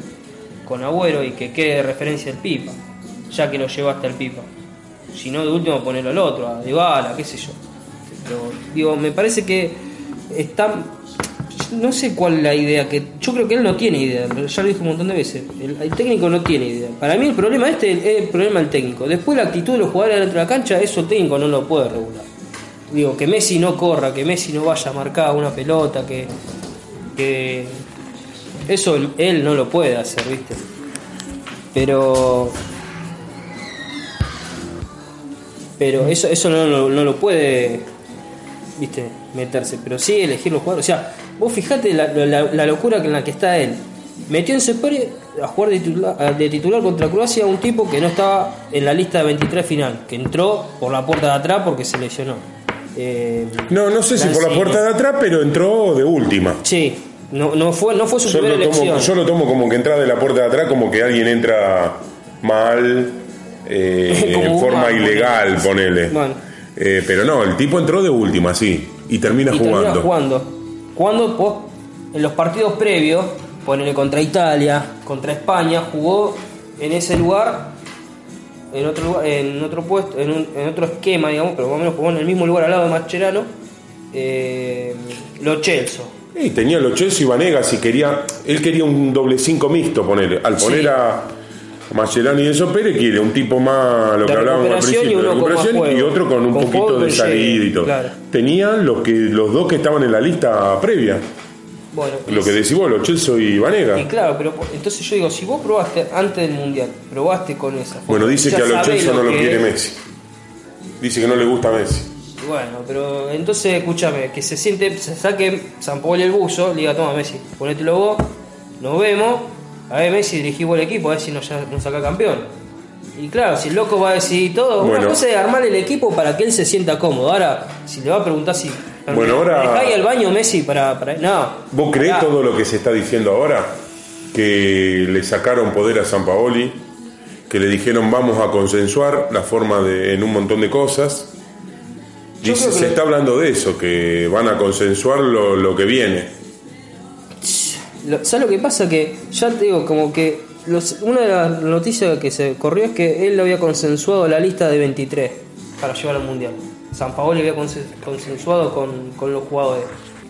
S1: con Agüero y que quede de referencia el Pipa, ya que lo lleva hasta el Pipa. Si no, de último ponerlo al otro, a Dybala, qué sé yo. Pero, digo, me parece que está. No sé cuál es la idea, que yo creo que él no tiene idea, ya lo dije un montón de veces. El, técnico no tiene idea. Para mí el problema este es el problema del técnico. Después la actitud de los jugadores dentro de la cancha, eso el técnico no lo puede regular. Digo, que Messi no corra, que Messi no vaya a marcar una pelota, que, que eso él no lo puede hacer, ¿viste? Pero pero eso, eso no, lo puede viste meterse, pero sí elegir los jugadores. O sea, vos fijate la, locura en la que está él. Metió en Cepore a jugar de titular, de titular contra Croacia un tipo que no estaba en la lista de 23 final, que entró por la puerta de atrás porque se lesionó.
S2: Eh, no, no sé si por la puerta de atrás, pero entró de última.
S1: Sí, no, no, fue, no fue su
S2: yo
S1: primera
S2: lo
S1: elección.
S2: yo lo tomo como que entra de la puerta de atrás, como que alguien entra mal, eh, en forma ilegal, ponele. Eh, pero no, el tipo entró de última, sí, y termina jugando. Termina
S1: jugando. Cuando pues, en los partidos previos, ponele contra Italia, contra España, jugó en ese lugar, en otro lugar, en otro puesto, en, un, en otro esquema, digamos, pero más o menos jugó en el mismo lugar al lado de Mascherano, eh, Lo Chelsea.
S2: Y tenía Lo Chelsea y Vanegas y quería, él quería un doble cinco mixto poner, al poner a Mascherano y eso Pérez quiere un tipo más lo que hablábamos al principio
S1: y,
S2: de recuperación y otro con un poquito de salida y todo. Tenían los que los dos que estaban en la lista previa. Bueno, lo que decís vos, los Chelsea y Vanega.
S1: Y claro, pero entonces yo digo, si vos probaste antes del Mundial, probaste con esa.
S2: Bueno, dice que a los Chelsea no lo quiere Messi. Dice que no le gusta Messi.
S1: Bueno, pero entonces escúchame, que se siente, se saque San Pablo el buzo, le diga, toma Messi, ponételo vos, nos vemos, a ver Messi dirigimos el equipo, a ver si nos, nos saca campeón. Y claro, si el loco va a decidir todo, bueno. una cosa es armar el equipo para que él se sienta cómodo. Ahora, si le va a preguntar si
S2: bueno, ahora.
S1: ahí al baño Messi para. para no.
S2: ¿Vos creés todo lo que se está diciendo ahora? Que le sacaron poder a San Paoli, que le dijeron vamos a consensuar la forma de. en un montón de cosas. Dice, se está hablando de eso, que van a consensuar lo, lo que viene.
S1: ¿Sabes lo que pasa? Que ya te digo, como que una de las noticias que se corrió es que él había consensuado la lista de 23 para llevar al mundial. San Paolo había consensuado con, los jugadores.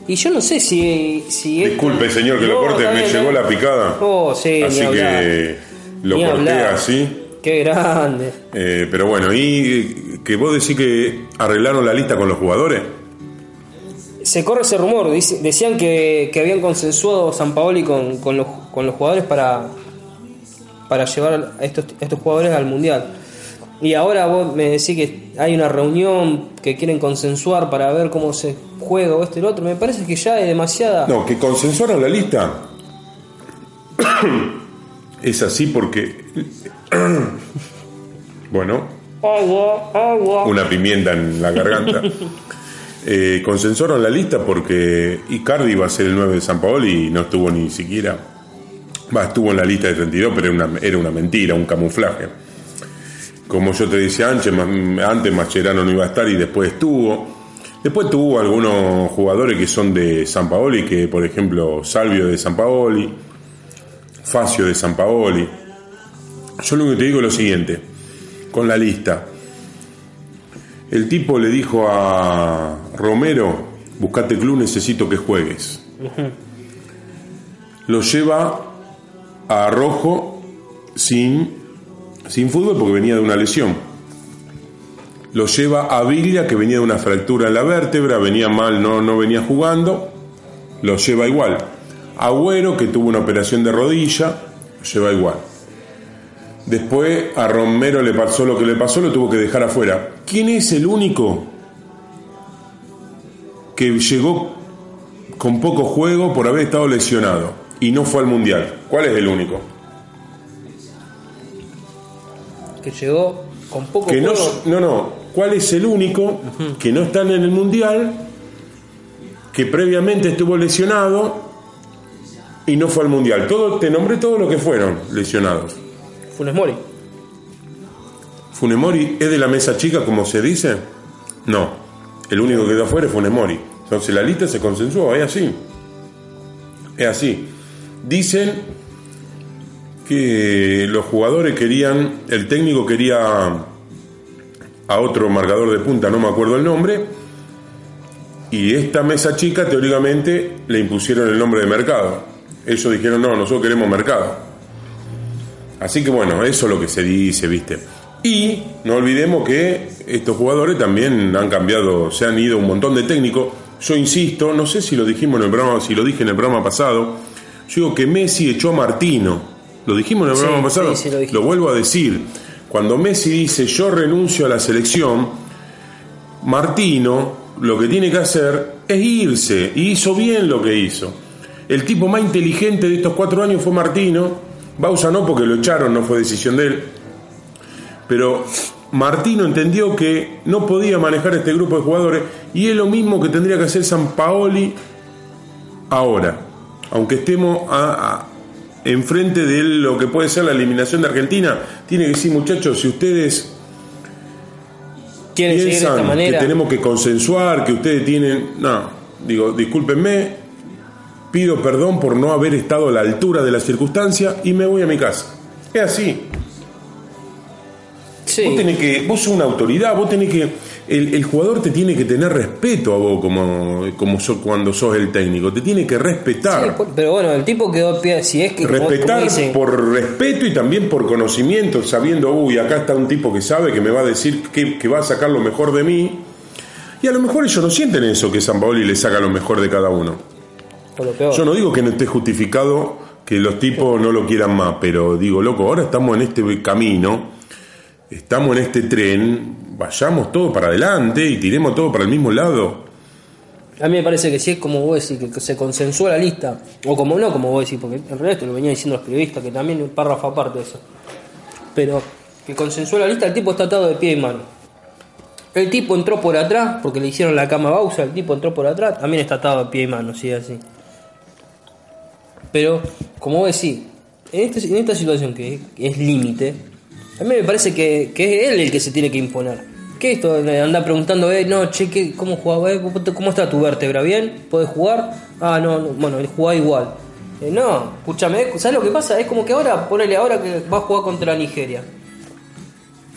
S1: Y yo no sé si. si
S2: Disculpe, señor, que lo corte, me llegó la picada.
S1: Oh, sí,
S2: así que lo corté así.
S1: Qué grande.
S2: Eh, pero bueno, ¿y que vos decís que arreglaron la lista con los jugadores?
S1: Se corre ese rumor. decían que, habían consensuado San Paoli con, con, los, con los jugadores para, para llevar a estos, a estos jugadores al mundial. Y ahora vos me decís que hay una reunión que quieren consensuar para ver cómo se juega o este y lo otro. Me parece que ya es demasiada.
S2: No, que consensuaron la lista. es así porque. bueno.
S1: Agua, agua.
S2: Una pimienta en la garganta. eh, la lista porque Icardi va a ser el 9 de San Paolo y no estuvo ni siquiera. Estuvo en la lista de 32, pero era una, era una mentira, un camuflaje como yo te decía antes, antes Mascherano no iba a estar y después estuvo. Después tuvo algunos jugadores que son de San Paoli, que por ejemplo Salvio de San Paoli, Facio de San Paoli. Yo lo que te digo es lo siguiente, con la lista. El tipo le dijo a Romero, buscate club, necesito que juegues. Lo lleva a Rojo sin sin fútbol porque venía de una lesión. Lo lleva a Villa, que venía de una fractura en la vértebra, venía mal, no, no venía jugando, lo lleva igual. Agüero, que tuvo una operación de rodilla, lo lleva igual. Después a Romero le pasó lo que le pasó, lo tuvo que dejar afuera. ¿Quién es el único que llegó con poco juego por haber estado lesionado y no fue al Mundial? ¿Cuál es el único?
S1: que llegó con poco
S2: que no, no, no, ¿cuál es el único que no está en el mundial que previamente estuvo lesionado y no fue al mundial? Todo te nombré todos los que fueron lesionados.
S1: Funes Mori.
S2: ¿Funes Mori es de la mesa chica como se dice? No. El único que quedó afuera es Funes Mori. Entonces la lista se consensuó, es así. Es así. Dicen que los jugadores querían, el técnico quería a otro marcador de punta, no me acuerdo el nombre, y esta mesa chica teóricamente le impusieron el nombre de mercado. Ellos dijeron, no, nosotros queremos mercado. Así que bueno, eso es lo que se dice, viste. Y no olvidemos que estos jugadores también han cambiado, se han ido un montón de técnicos. Yo insisto, no sé si lo dijimos en el programa, si lo dije en el programa pasado, yo digo que Messi echó a Martino lo dijimos en el programa pasado, lo, vuelvo a decir. Cuando Messi dice yo renuncio a la selección, Martino lo que tiene que hacer es irse, y hizo bien lo que hizo. El tipo más inteligente de estos cuatro años fue Martino, Bausa no porque lo echaron, no fue decisión de él. Pero Martino entendió que no podía manejar este grupo de jugadores y es lo mismo que tendría que hacer San Paoli ahora. Aunque estemos a, enfrente de lo que puede ser la eliminación de Argentina, tiene que decir muchachos, si ustedes piensan que tenemos que consensuar, que ustedes tienen... No, digo, discúlpenme, pido perdón por no haber estado a la altura de la circunstancia y me voy a mi casa. Es así. Vos tenés que, vos sos una autoridad, vos tenés que, el, jugador te tiene que tener respeto a vos como, como cuando sos el técnico, te tiene que respetar.
S1: pero bueno, el tipo quedó si es que
S2: respetar por respeto y también por conocimiento, sabiendo, uy, acá está un tipo que sabe que me va a decir que, que va a sacar lo mejor de mí. Y a lo mejor ellos no sienten eso, que San Paoli le saca lo mejor de cada uno. Yo no digo que no esté justificado que los tipos no lo quieran más, pero digo, loco, ahora estamos en este camino estamos en este tren, vayamos todo para adelante y tiremos todo para el mismo lado.
S1: A mí me parece que si es como vos decís, que se consensúa la lista, o como no, como vos decís, porque en realidad esto lo venía diciendo los periodistas, que también el párrafo aparte de eso. Pero que consensúa la lista, el tipo está atado de pie y mano. El tipo entró por atrás, porque le hicieron la cama a Bausa, el tipo entró por atrás, también está atado de pie y mano, sí, así. Pero, como vos decís, en, este, en esta situación que es límite, a mí me parece que, que, es él el que se tiene que imponer. ¿Qué esto? Anda preguntando, eh, no, che, ¿cómo jugaba? Eh? ¿Cómo está tu vértebra? ¿Bien? ¿Puedes jugar? Ah, no, bueno, él juega igual. Eh, no, escúchame, ¿sabes lo que pasa? Es como que ahora, ponele ahora que va a jugar contra Nigeria.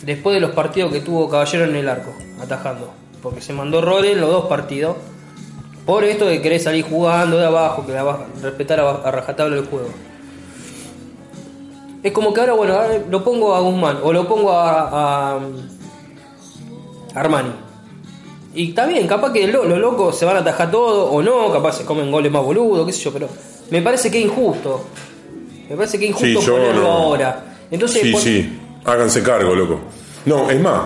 S1: Después de los partidos que tuvo Caballero en el arco, atajando. Porque se mandó roles en los dos partidos. Por esto de querer salir jugando de abajo, que respetar a, a rajatabla el juego. Es como que ahora, bueno, lo pongo a Guzmán o lo pongo a, Armani. Y está bien, capaz que los locos se van a atajar todo o no, capaz se comen goles más boludos, qué sé yo, pero me parece que es injusto. Me parece que es injusto ponerlo ahora. Entonces,
S2: sí, sí, háganse cargo, loco. No, es más,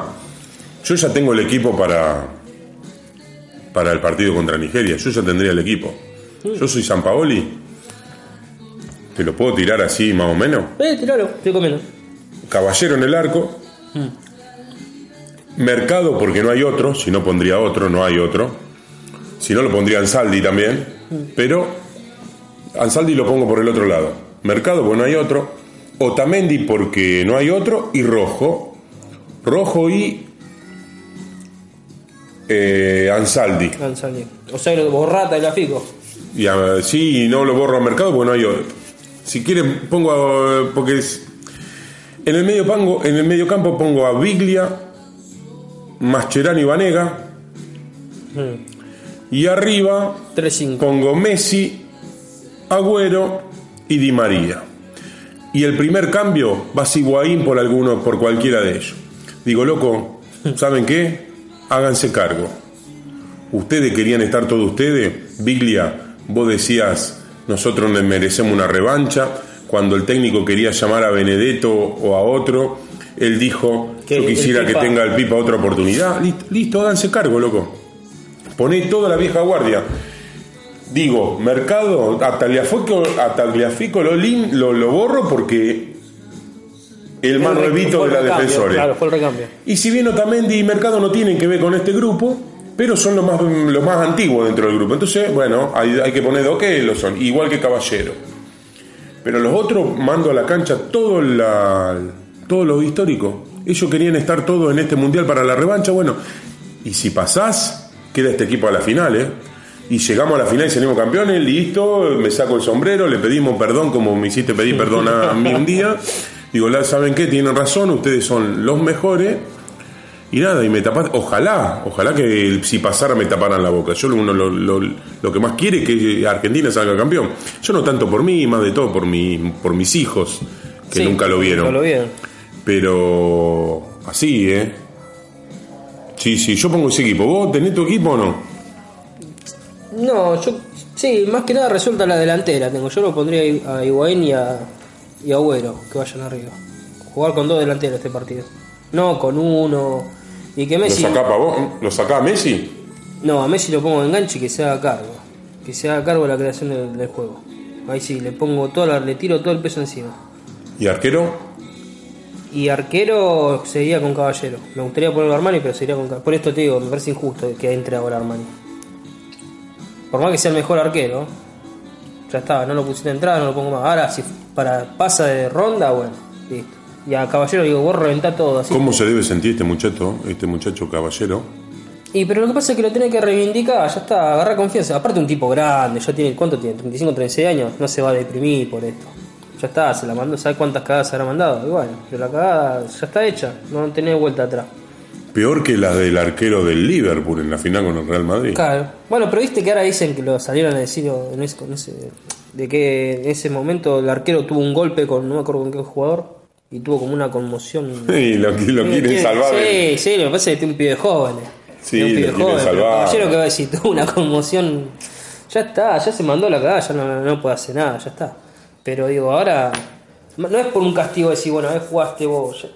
S2: yo ya tengo el equipo para, para el partido contra Nigeria. Yo ya tendría el equipo. Yo soy San Paoli ¿Te lo puedo tirar así más o menos?
S1: Eh, tiralo, estoy comiendo.
S2: Caballero en el arco. Hmm. Mercado porque no hay otro, si no pondría otro, no hay otro. Si no lo pondría Ansaldi también, hmm. pero Ansaldi lo pongo por el otro lado. Mercado porque no hay otro. Otamendi porque no hay otro y Rojo. Rojo y eh, Ansaldi.
S1: Ansaldi. O sea, lo borrata y la fico.
S2: Y, sí, no lo borro a mercado porque no hay otro. Si quieren, pongo. Porque es, en el medio pango, en el medio campo pongo a Biglia, Mascherano y Vanega. Hmm. Y arriba pongo Messi, Agüero y Di María. Y el primer cambio va a ser Higuaín por alguno, por cualquiera de ellos. Digo, loco, ¿saben qué? Háganse cargo. Ustedes querían estar todos ustedes. Biglia, vos decías nosotros merecemos una revancha. Cuando el técnico quería llamar a Benedetto o a otro, él dijo, yo quisiera que tenga el Pipa otra oportunidad. Listo, listo, háganse cargo, loco. Poné toda la vieja guardia. Digo, mercado, a Tagliafico, lo, lo, lo borro porque el más revito de la defensores. Y si bien Otamendi y Mercado no tienen que ver con este grupo, pero son los más, los más antiguos dentro del grupo. Entonces, bueno, hay, hay que poner dos que lo son, igual que Caballero. Pero los otros mando a la cancha todo, la, todo lo histórico. Ellos querían estar todos en este mundial para la revancha. Bueno, y si pasás, queda este equipo a la final, ¿eh? Y llegamos a la final y salimos campeones, listo, me saco el sombrero, le pedimos perdón como me hiciste pedir perdón a mí un día. Digo, ¿saben qué? Tienen razón, ustedes son los mejores y nada, y me tapas, ojalá, ojalá que si pasara me taparan la boca. Yo uno lo, lo, que más quiere es que Argentina salga campeón. Yo no tanto por mí, más de todo por mi, por mis hijos, que nunca lo vieron. lo vieron. Pero así, ¿eh? Sí, sí, yo pongo ese equipo. ¿Vos tenés tu equipo o no?
S1: No, yo sí, más que nada resuelta la delantera. Tengo, yo lo pondría a Higuaín y a, y a Agüero, que vayan arriba. Jugar con dos delanteros este partido. No con uno y que Messi.
S2: ¿Lo saca vos? ¿Lo saca a Messi?
S1: No, a Messi lo pongo de enganche y que se haga cargo. Que se haga cargo de la creación del, juego. Ahí sí, le pongo toda la, le tiro todo el peso encima.
S2: ¿Y arquero?
S1: Y arquero sería con Caballero. Me gustaría ponerlo Armani, pero sería con Por esto te digo, me parece injusto que entre ahora Armani. Por más que sea el mejor arquero, ya está, no lo pusiste entrada, no lo pongo más. Ahora, si para pasa de ronda, bueno, listo. Y a Caballero digo, vos reventá todo así.
S2: ¿Cómo se debe sentir este muchacho, este muchacho Caballero?
S1: Y pero lo que pasa es que lo tiene que reivindicar, ya está, agarra confianza. Aparte un tipo grande, ya tiene, ¿cuánto tiene? 35, 36 años, no se va a deprimir por esto. Ya está, se la mandó, ¿sabe cuántas cagadas se habrá mandado? Igual, pero la cagada ya está hecha, no tiene vuelta atrás.
S2: Peor que la del arquero del Liverpool en la final con el Real Madrid.
S1: Claro. Bueno, pero viste que ahora dicen que lo salieron a decir en ese, de que en ese momento el arquero tuvo un golpe con no me acuerdo con qué jugador y tuvo como una conmoción.
S2: Sí, lo, lo quieren salvar.
S1: Sí, sí, me parece que tiene un pibe joven.
S2: Sí, un pibe joven.
S1: Caballero que va a decir, tuvo una conmoción. Ya está, ya se mandó la cagada, ya no, no puede hacer nada, ya está. Pero digo, ahora no es por un castigo decir, bueno, a ver, jugaste vos.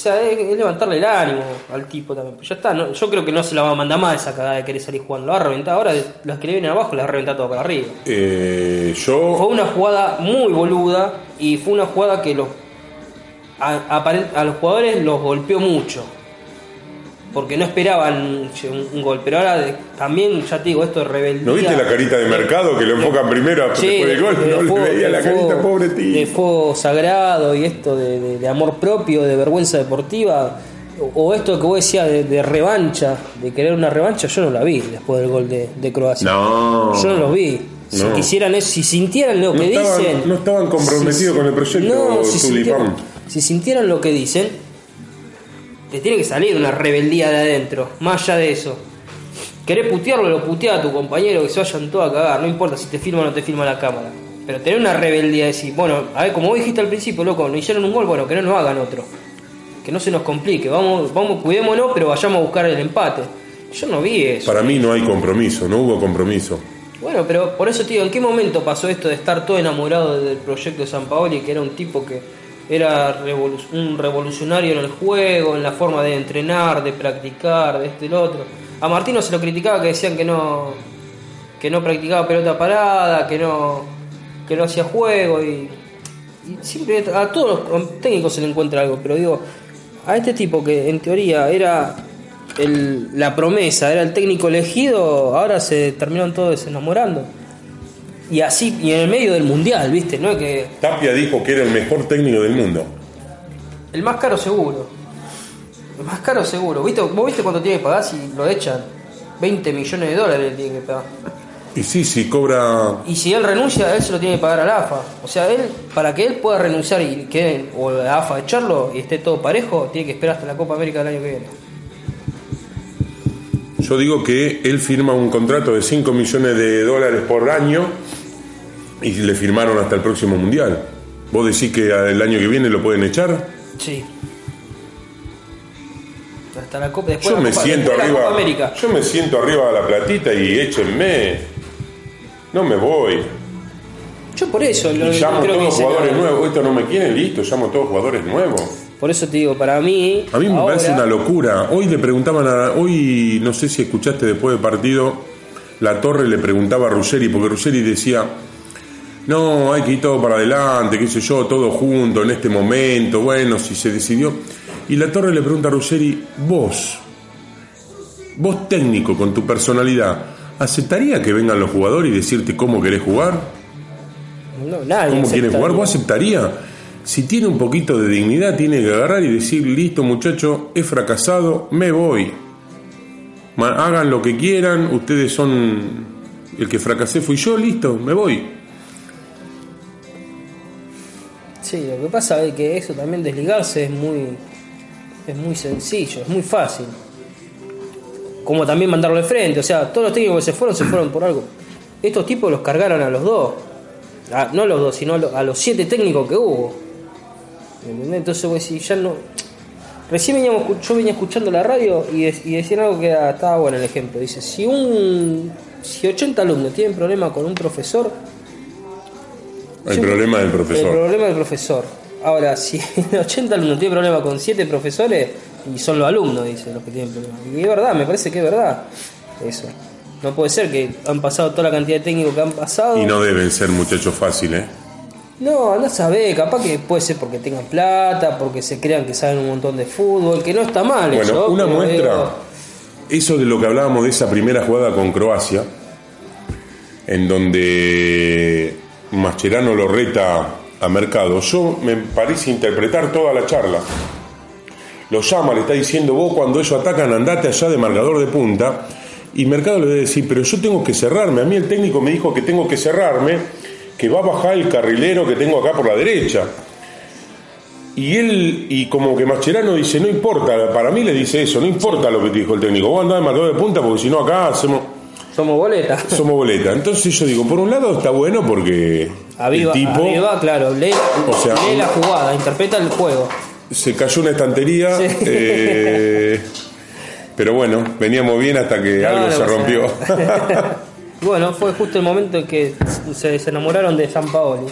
S1: O sea, es, levantarle el ánimo al tipo también. Pero ya está, yo creo que no se la va a mandar más esa cagada de querer salir jugando. La va a reventar ahora, las que le vienen abajo las va a reventar todo para arriba.
S2: Eh, yo...
S1: Fue una jugada muy boluda y fue una jugada que los, a los jugadores los golpeó mucho porque no esperaban un, gol. Pero ahora también, ya te digo, esto es rebeldía.
S2: ¿No viste la carita de mercado que lo enfocan primero sí, después del gol? no le veía la carita, pobre tío.
S1: De fuego sagrado y esto de, amor propio, de vergüenza deportiva. O, esto que vos decías de, revancha, de querer una revancha, yo no la vi después del gol de, Croacia.
S2: No.
S1: Yo no lo vi. Si quisieran eso, si sintieran lo que dicen.
S2: No estaban comprometidos con el proyecto no, si
S1: si sintieran lo que dicen, te tiene que salir una rebeldía de adentro, más allá de eso. Querés putearlo, lo putea a tu compañero, que se vayan todos a cagar, no importa si te filma o no te filma la cámara. Pero tener una rebeldía de decir, bueno, a ver, como vos dijiste al principio, loco, no hicieron un gol, bueno, que no nos hagan otro. Que no se nos complique, vamos, vamos, cuidémonos, pero vayamos a buscar el empate. Yo no vi eso.
S2: Para mí no hay compromiso, no hubo compromiso.
S1: Bueno, pero por eso, tío, ¿en qué momento pasó esto de estar todo enamorado del proyecto de San Paoli, que era un tipo que era un revolucionario en el juego, en la forma de entrenar, de practicar, de esto y lo otro. A Martino se lo criticaba que decían que no que no practicaba pelota parada, que no que no hacía juego y, siempre a todos los técnicos se le encuentra algo, pero digo, a este tipo que en teoría era la promesa, era el técnico elegido, ahora se terminaron todos desenamorando y así, y en el medio del mundial, ¿viste? No es que.
S2: Tapia dijo que era el mejor técnico del mundo.
S1: El más caro seguro. El más caro seguro. ¿Viste? ¿Vos viste cuánto tiene que pagar si lo echan? 20 millones de dólares tiene que pagar.
S2: Y sí, sí, cobra.
S1: Y si él renuncia, él se lo tiene que pagar a la AFA. O sea, él, para que él pueda renunciar y que o la AFA echarlo y esté todo parejo, tiene que esperar hasta la Copa América del año que viene.
S2: Yo digo que él firma un contrato de 5 millones de dólares por año y le firmaron hasta el próximo mundial. ¿Vos decís que el año que viene lo pueden echar?
S1: Sí. Hasta la Copa,
S2: yo me siento arriba. Yo me siento arriba de la platita y échenme. No me voy.
S1: Yo por eso
S2: lo, llamo todos jugadores nuevos. Esto no me quieren, listo, llamo todos jugadores nuevos.
S1: Por eso te digo, para mí.
S2: A mí me parece una locura. Hoy le preguntaban a. Hoy, no sé si escuchaste después del partido, la Torre le preguntaba a Ruggeri, porque Ruggeri decía no, hay que ir todo para adelante, qué sé yo, todo junto en este momento, bueno, si se decidió. Y la torre le pregunta a Ruggeri, vos, vos técnico con tu personalidad, ¿aceptaría que vengan los jugadores y decirte cómo querés jugar?
S1: No, nadie.
S2: ¿Cómo quieres jugar? ¿Vos aceptaría? Si tiene un poquito de dignidad, tiene que agarrar y decir, listo muchacho, he fracasado, me voy. Hagan lo que quieran, ustedes son el que fracasé fui yo, listo, me voy.
S1: Sí, lo que pasa es que eso también desligarse es muy, es muy sencillo, es muy fácil. Como también mandarlo de frente, o sea, todos los técnicos que se fueron se fueron por algo. Estos tipos los cargaron a los dos, no a los dos, sino a los siete técnicos que hubo. Entonces voy a decir, ya no. Recién veníamos, yo venía escuchando la radio y, y decían algo que estaba bueno el ejemplo. Dice, si un si 80 alumnos tienen problema con un profesor,
S2: el problema del profesor.
S1: El problema del profesor. Ahora, si 80 alumnos tienen problema con 7 profesores, y son los alumnos, dicen los que tienen problemas. Y es verdad, me parece que es verdad eso. No puede ser que han pasado toda la cantidad de técnicos que han pasado.
S2: Y no deben ser muchachos fáciles, ¿eh?
S1: No, no sabe, capaz que puede ser porque tengan plata, porque se crean que saben un montón de fútbol, que no está mal.
S2: Bueno, una muestra, eso de lo que hablábamos de esa primera jugada con Croacia, en donde Mascherano lo reta a Mercado, yo me parece interpretar toda la charla. Lo llama, le está diciendo, vos cuando ellos atacan andate allá de marcador de punta, y Mercado le debe decir, pero yo tengo que cerrarme, a mí el técnico me dijo que tengo que cerrarme, que va a bajar el carrilero que tengo acá por la derecha. Y él, y como que Mascherano dice, no importa, para mí le dice eso, no importa lo que dijo el técnico, vos andás de marcador de punta porque si no acá hacemos...
S1: Somos boleta.
S2: Somos boleta. Entonces yo digo, por un lado está bueno porque
S1: el tipo... claro, lee, la jugada, interpreta el juego.
S2: Se cayó una estantería, eh, pero bueno, veníamos bien hasta que algo se rompió.
S1: bueno, fue justo el momento en que se, enamoraron de San Paolo.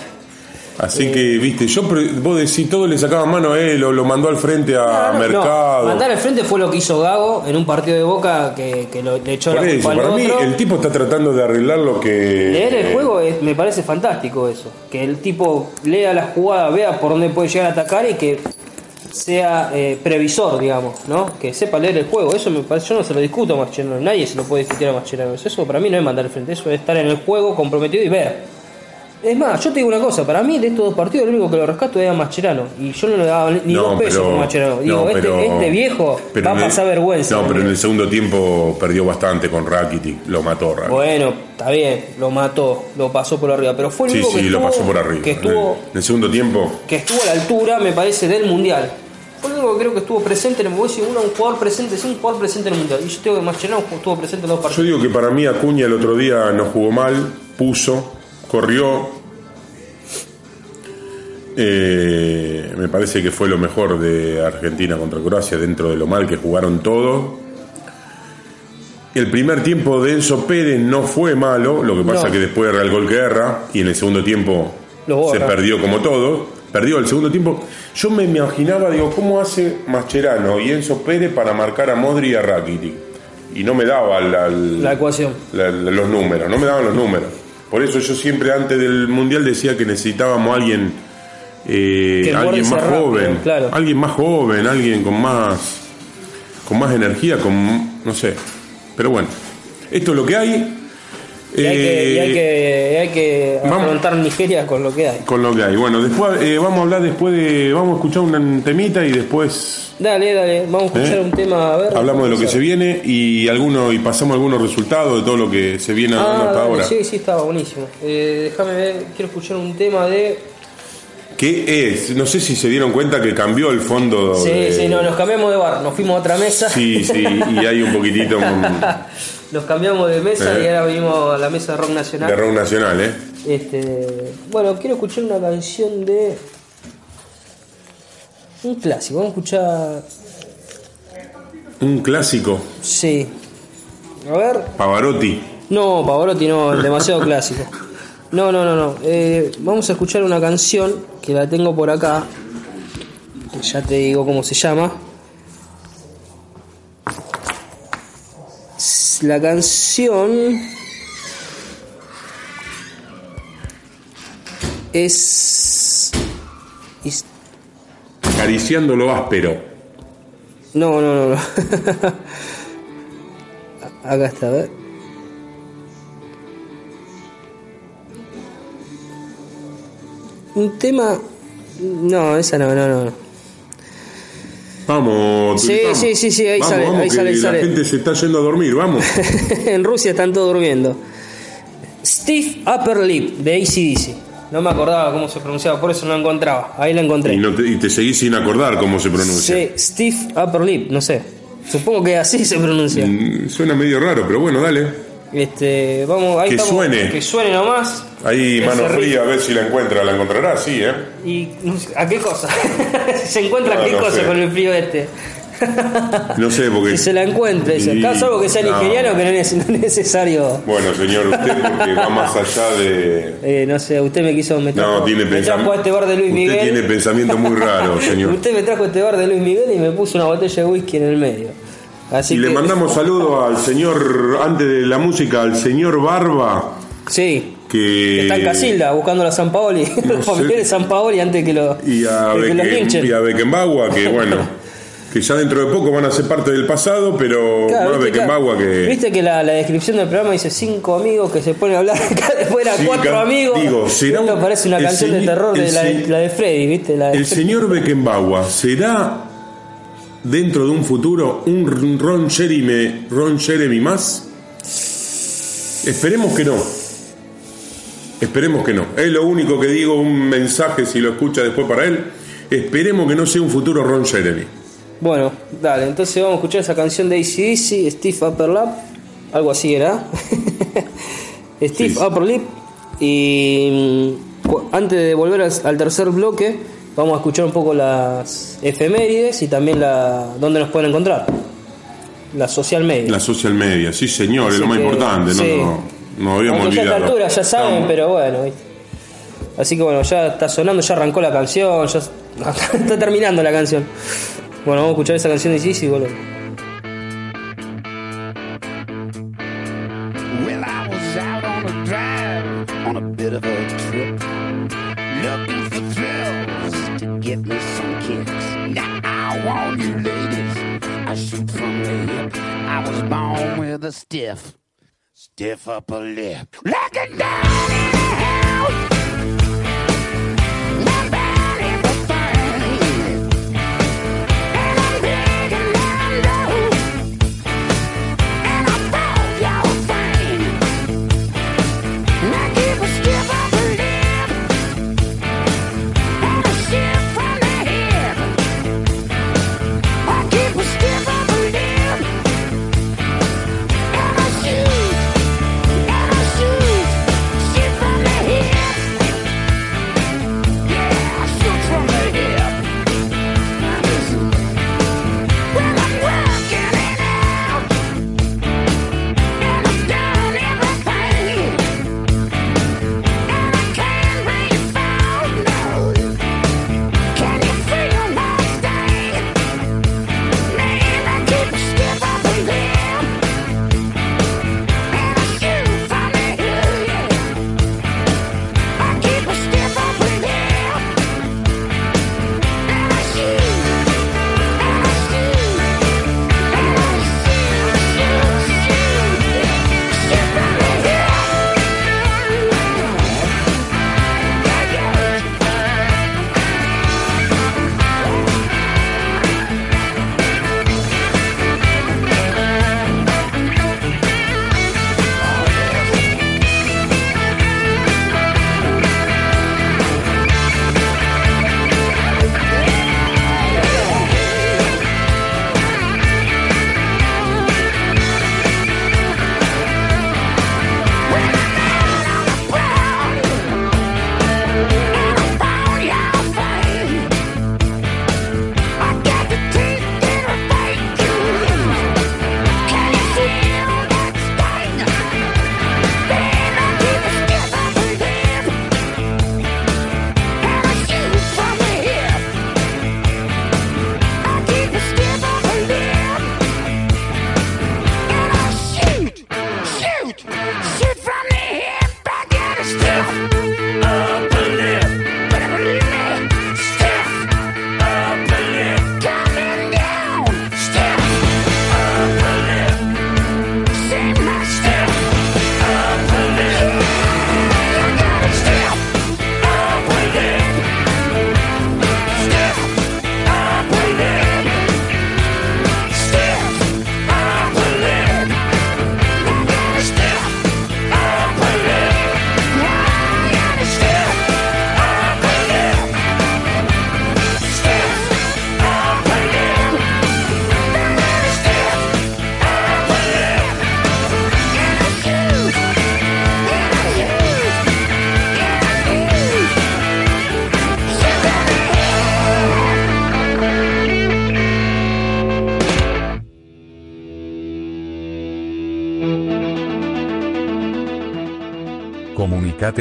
S2: Así que, viste, yo vos decís, todo le sacaba mano a él, o lo mandó al frente a Mercado.
S1: mandar al frente fue lo que hizo Gago en un partido de Boca que, que lo, le echó la culpa
S2: Para mí, el tipo está tratando de arreglar lo que.
S1: Leer el juego me parece fantástico eso. Que el tipo lea la jugada, vea por dónde puede llegar a atacar y que sea eh, previsor, digamos, ¿no? Que sepa leer el juego. Eso me parece, yo no se lo discuto a Mascherano, nadie se lo puede discutir a Mascherano. Eso para mí no es mandar al frente, eso es estar en el juego comprometido y ver. Es más, yo te digo una cosa, para mí de estos dos partidos lo único que lo rescato era Mascherano. Y yo no le daba ni dos pesos por Mascherano. Digo, este, este, viejo va a pasar vergüenza.
S2: No, pero en el segundo tiempo perdió bastante con Rakitic, lo mató
S1: Bueno, está bien, lo mató, lo pasó por arriba. Pero fue el único
S2: sí,
S1: que,
S2: lo pasó por arriba.
S1: que estuvo.
S2: En el, segundo tiempo.
S1: Que estuvo a la altura, me parece, del mundial. Fue el único que creo que estuvo presente en el mundial. Uno, un jugador presente, sí, un jugador presente en el mundial. Y yo tengo que Mascherano estuvo presente en los partidos.
S2: Yo digo que para mí Acuña el otro día no jugó mal, puso, corrió, eh, me parece que fue lo mejor de Argentina contra Croacia dentro de lo mal que jugaron todos. El primer tiempo de Enzo Pérez no fue malo, lo que pasa que después era el gol guerra y en el segundo tiempo se perdió como todo. Perdió el segundo tiempo. Yo me imaginaba, digo, ¿cómo hace Mascherano y Enzo Pérez para marcar a Modri y a Rakitic? Y no me daba
S1: la ecuación.
S2: los números, no me daban los números. Por eso yo siempre antes del Mundial decía que necesitábamos a alguien eh, alguien más joven, alguien más joven, alguien con más con más energía, con no sé. Pero bueno, esto es lo que hay.
S1: Y hay, que, hay que, afrontar Nigeria con lo que hay.
S2: Con lo que hay. Bueno, después eh, vamos a hablar después de. Vamos a escuchar un temita y después.
S1: Dale, dale, vamos a escuchar ¿Eh? un tema. A ver,
S2: Hablamos de lo que se viene y alguno y pasamos algunos resultados de todo lo que se viene
S1: ah,
S2: hasta ahora.
S1: Sí, sí, estaba buenísimo. déjame ver, quiero escuchar un tema de
S2: ¿Qué es? No sé si se dieron cuenta que cambió el fondo.
S1: Sí, sí, no, nos cambiamos de bar, nos fuimos a otra mesa.
S2: Sí, sí, y hay un poquitito.
S1: nos cambiamos de mesa y ahora venimos a la mesa de rock nacional.
S2: De rock nacional, ¿eh?
S1: Este, bueno, quiero escuchar una canción de. Un clásico, vamos a escuchar.
S2: ¿Un clásico?
S1: Sí. A ver.
S2: Pavarotti.
S1: No, Pavarotti no, demasiado clásico. No, no, no, no. Eh, vamos a escuchar una canción que la tengo por acá. ya te digo cómo se llama. La canción es,
S2: Acariciando lo áspero.
S1: No, no, no, no. Acá está, a ver. Un tema. No, esa no, no, no.
S2: Vamos,
S1: sí, sí, sí, sí, ahí sale, ahí sale,
S2: la gente se está yendo a dormir, vamos.
S1: en Rusia están todos durmiendo. Steve Upper Lip de ACDC. No me acordaba cómo se pronunciaba, por eso no la encontraba. Ahí la encontré.
S2: Y, te, y te seguís sin acordar cómo se pronuncia.
S1: Sí, Steve Upper Lip, no sé. Supongo que así se pronuncia.
S2: Mm, suena medio raro, pero bueno, dale.
S1: Este, vamos, ahí
S2: que suene.
S1: Que suene nomás.
S2: Ahí mano fría, a ver si la encuentra. ¿La encontrará? Sí, ¿eh?
S1: ¿Y a qué cosa? ¿Se encuentra qué cosa con el frío este?
S2: no sé, porque.
S1: Si se la encuentra, y... salvo que sea nigeriano, que no es, necesario.
S2: Bueno, señor, usted, porque va más allá de.
S1: Eh, no sé, usted me quiso meter.
S2: No, tiene pensamiento.
S1: este bar de Luis Miguel.
S2: Usted tiene pensamiento muy raro, señor.
S1: usted me trajo este bar de Luis Miguel y me puso una botella de whisky en el medio
S2: y le mandamos saludo al señor, antes de la música, al señor Barba,
S1: Sí.
S2: Que
S1: está en Casilda buscando a San Paoli, los familiares de San Paoli antes que, lo,
S2: y a,
S1: que
S2: y a Beckenbauer, que bueno, que ya dentro de poco van a ser parte del pasado, pero
S1: Claro,
S2: más
S1: viste, claro.
S2: que.
S1: Viste que la, la descripción del programa dice cinco amigos que se ponen a hablar, acá después eran cuatro amigos.
S2: digo, será
S1: Esto
S2: un-
S1: parece una canción de terror de la, de Freddy, ¿viste? La de
S2: El señor Beckenbauer será dentro de un futuro un Ron Jeremy, Ron Jeremy más. Esperemos que no. Esperemos que no. Es lo único que digo, un mensaje si lo escucha después para él. Esperemos que no sea un futuro Ron Jeremy.
S1: Bueno, dale, entonces vamos a escuchar esa canción de ACDC, Steve Upper Lap, algo así era. Steve
S2: Sí.
S1: Upper Lip. Y mm, antes de volver al tercer bloque, vamos a escuchar un poco las efemérides y también la dónde nos pueden encontrar. La social media.
S2: La social media, sí señor, es lo más
S1: que,
S2: importante, no,
S1: sí.
S2: no, no habíamos
S1: Aunque ya a esta altura ya saben,
S2: Estamos-
S1: pero bueno. ¿viste? Así que bueno, ya está sonando, ya arrancó la canción, ya está terminando la canción. Bueno, vamos a escuchar esa canción de Sisi y volvemos.
S5: Stiff, stiff upper lip. Looking down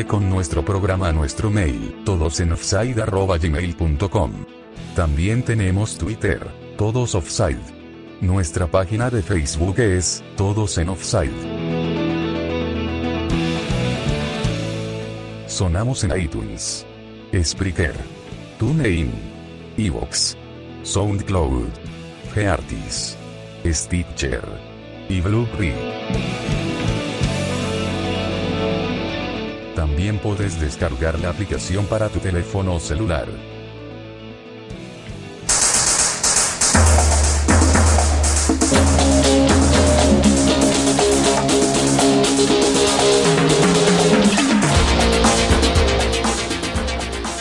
S6: Con nuestro programa nuestro mail, todosenofside.gmail.com. También tenemos Twitter, Todos Offside. Nuestra página de Facebook es Todos en Offside. Sonamos en iTunes, Spreaker, TuneIn, Evox, SoundCloud, Geartis, Stitcher y Blueberry. También puedes descargar la aplicación para tu teléfono celular.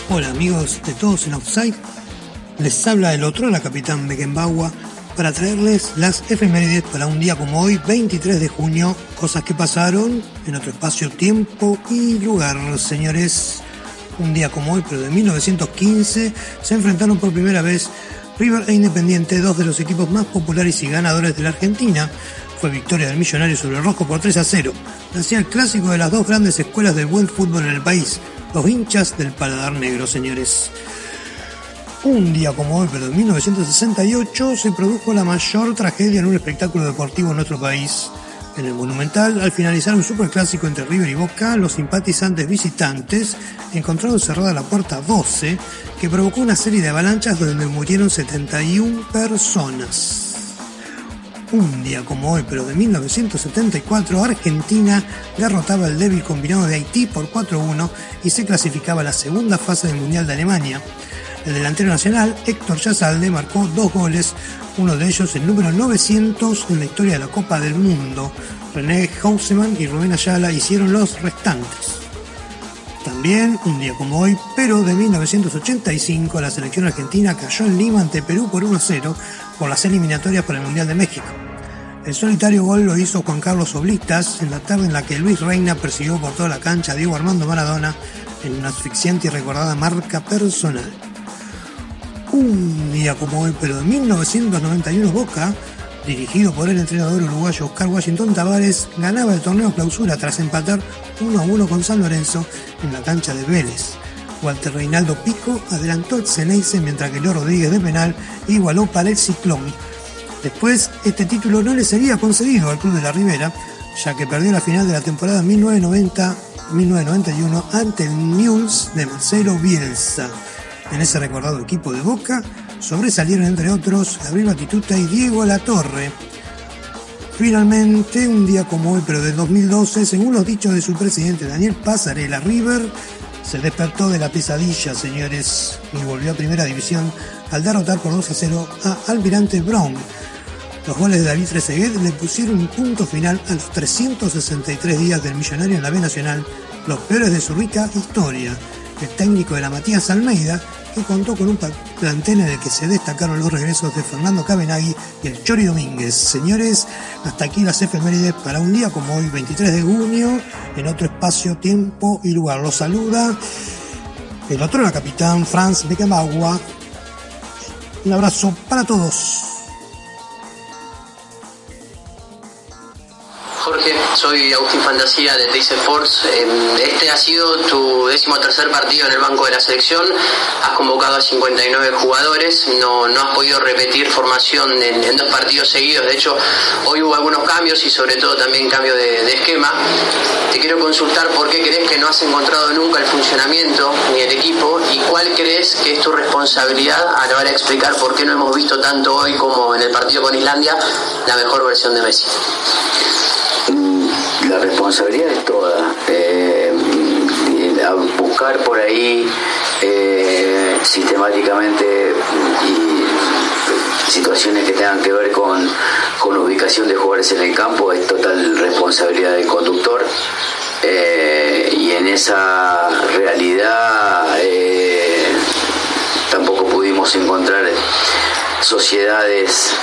S7: Hola amigos de todos en Outside, les habla el otro, la capitán Beckenbauer, para traerles las efemérides para un día como hoy, 23 de junio, cosas que pasaron en otro espacio, tiempo y lugar, señores. Un día como hoy, pero de 1915, se enfrentaron por primera vez River e Independiente, dos de los equipos más populares y ganadores de la Argentina. Fue victoria del Millonario sobre el Rojo por 3 a 0. Hacía el clásico de las dos grandes escuelas del buen fútbol en el país, los hinchas del paladar negro, señores. Un día como hoy, pero en 1968, se produjo la mayor tragedia en un espectáculo deportivo en nuestro país. En el Monumental, al finalizar un superclásico entre River y Boca, los simpatizantes visitantes encontraron cerrada la puerta 12, que provocó una serie de avalanchas donde murieron 71 personas. Un día como hoy, pero de 1974, Argentina derrotaba al débil combinado de Haití por 4-1 y se clasificaba a la segunda fase del Mundial de Alemania. El delantero nacional, Héctor Yazalde, marcó dos goles, uno de ellos el número 900 en la historia de la Copa del Mundo. René Hausemann y Rubén Ayala hicieron los restantes. También, un día como hoy, pero de 1985, la selección argentina cayó en Lima ante Perú por 1-0 por las eliminatorias para el Mundial de México. El solitario gol lo hizo Juan Carlos Oblitas en la tarde en la que Luis Reina persiguió por toda la cancha a Diego Armando Maradona en una asfixiante y recordada marca personal. Un día como hoy, pero de 1991, Boca, dirigido por el entrenador uruguayo Oscar Washington Tavares, ganaba el torneo clausura tras empatar 1 a 1 con San Lorenzo en la cancha de Vélez. Walter Reinaldo Pico adelantó el Ceneice mientras que Leo Rodríguez de penal igualó para el Ciclón. Después, este título no le sería concedido al Club de la Ribera, ya que perdió la final de la temporada 1990-1991 ante el News de Marcelo Bielsa. En ese recordado equipo de Boca sobresalieron entre otros Gabriel Batituta y Diego Latorre. Finalmente, un día como hoy, pero del 2012, según los dichos de su presidente Daniel Pasarela, River se despertó de la pesadilla, señores, y volvió a primera división al derrotar por 2 a 0 a Almirante Brown. Los goles de David Trezeguet le pusieron un punto final a los 363 días del millonario en la B Nacional, los peores de su rica historia. El técnico de la Matías Almeida que contó con un plantel en el que se destacaron los regresos de Fernando Cabenagui y el Chori Domínguez. Señores, hasta aquí las efemérides para un día como hoy, 23 de junio, en otro espacio, tiempo y lugar. Los saluda el otro, la capitán Franz Beckenbauer. Un abrazo para todos.
S8: Soy Agustín Fantasía de Teis Force. Este ha sido tu décimo tercer partido en el banco de la selección. Has convocado a 59 jugadores. No, no has podido repetir formación en, dos partidos seguidos. De hecho, hoy hubo algunos cambios y sobre todo también cambio de, de, esquema. Te quiero consultar por qué crees que no has encontrado nunca el funcionamiento ni el equipo y cuál crees que es tu responsabilidad a la hora de explicar por qué no hemos visto tanto hoy como en el partido con Islandia la mejor versión de Messi.
S9: La responsabilidad es toda. Eh, buscar por ahí eh, sistemáticamente situaciones que tengan que ver con, con ubicación de jugadores en el campo es total responsabilidad del conductor. Eh, y en esa realidad tampoco pudimos encontrar sociedades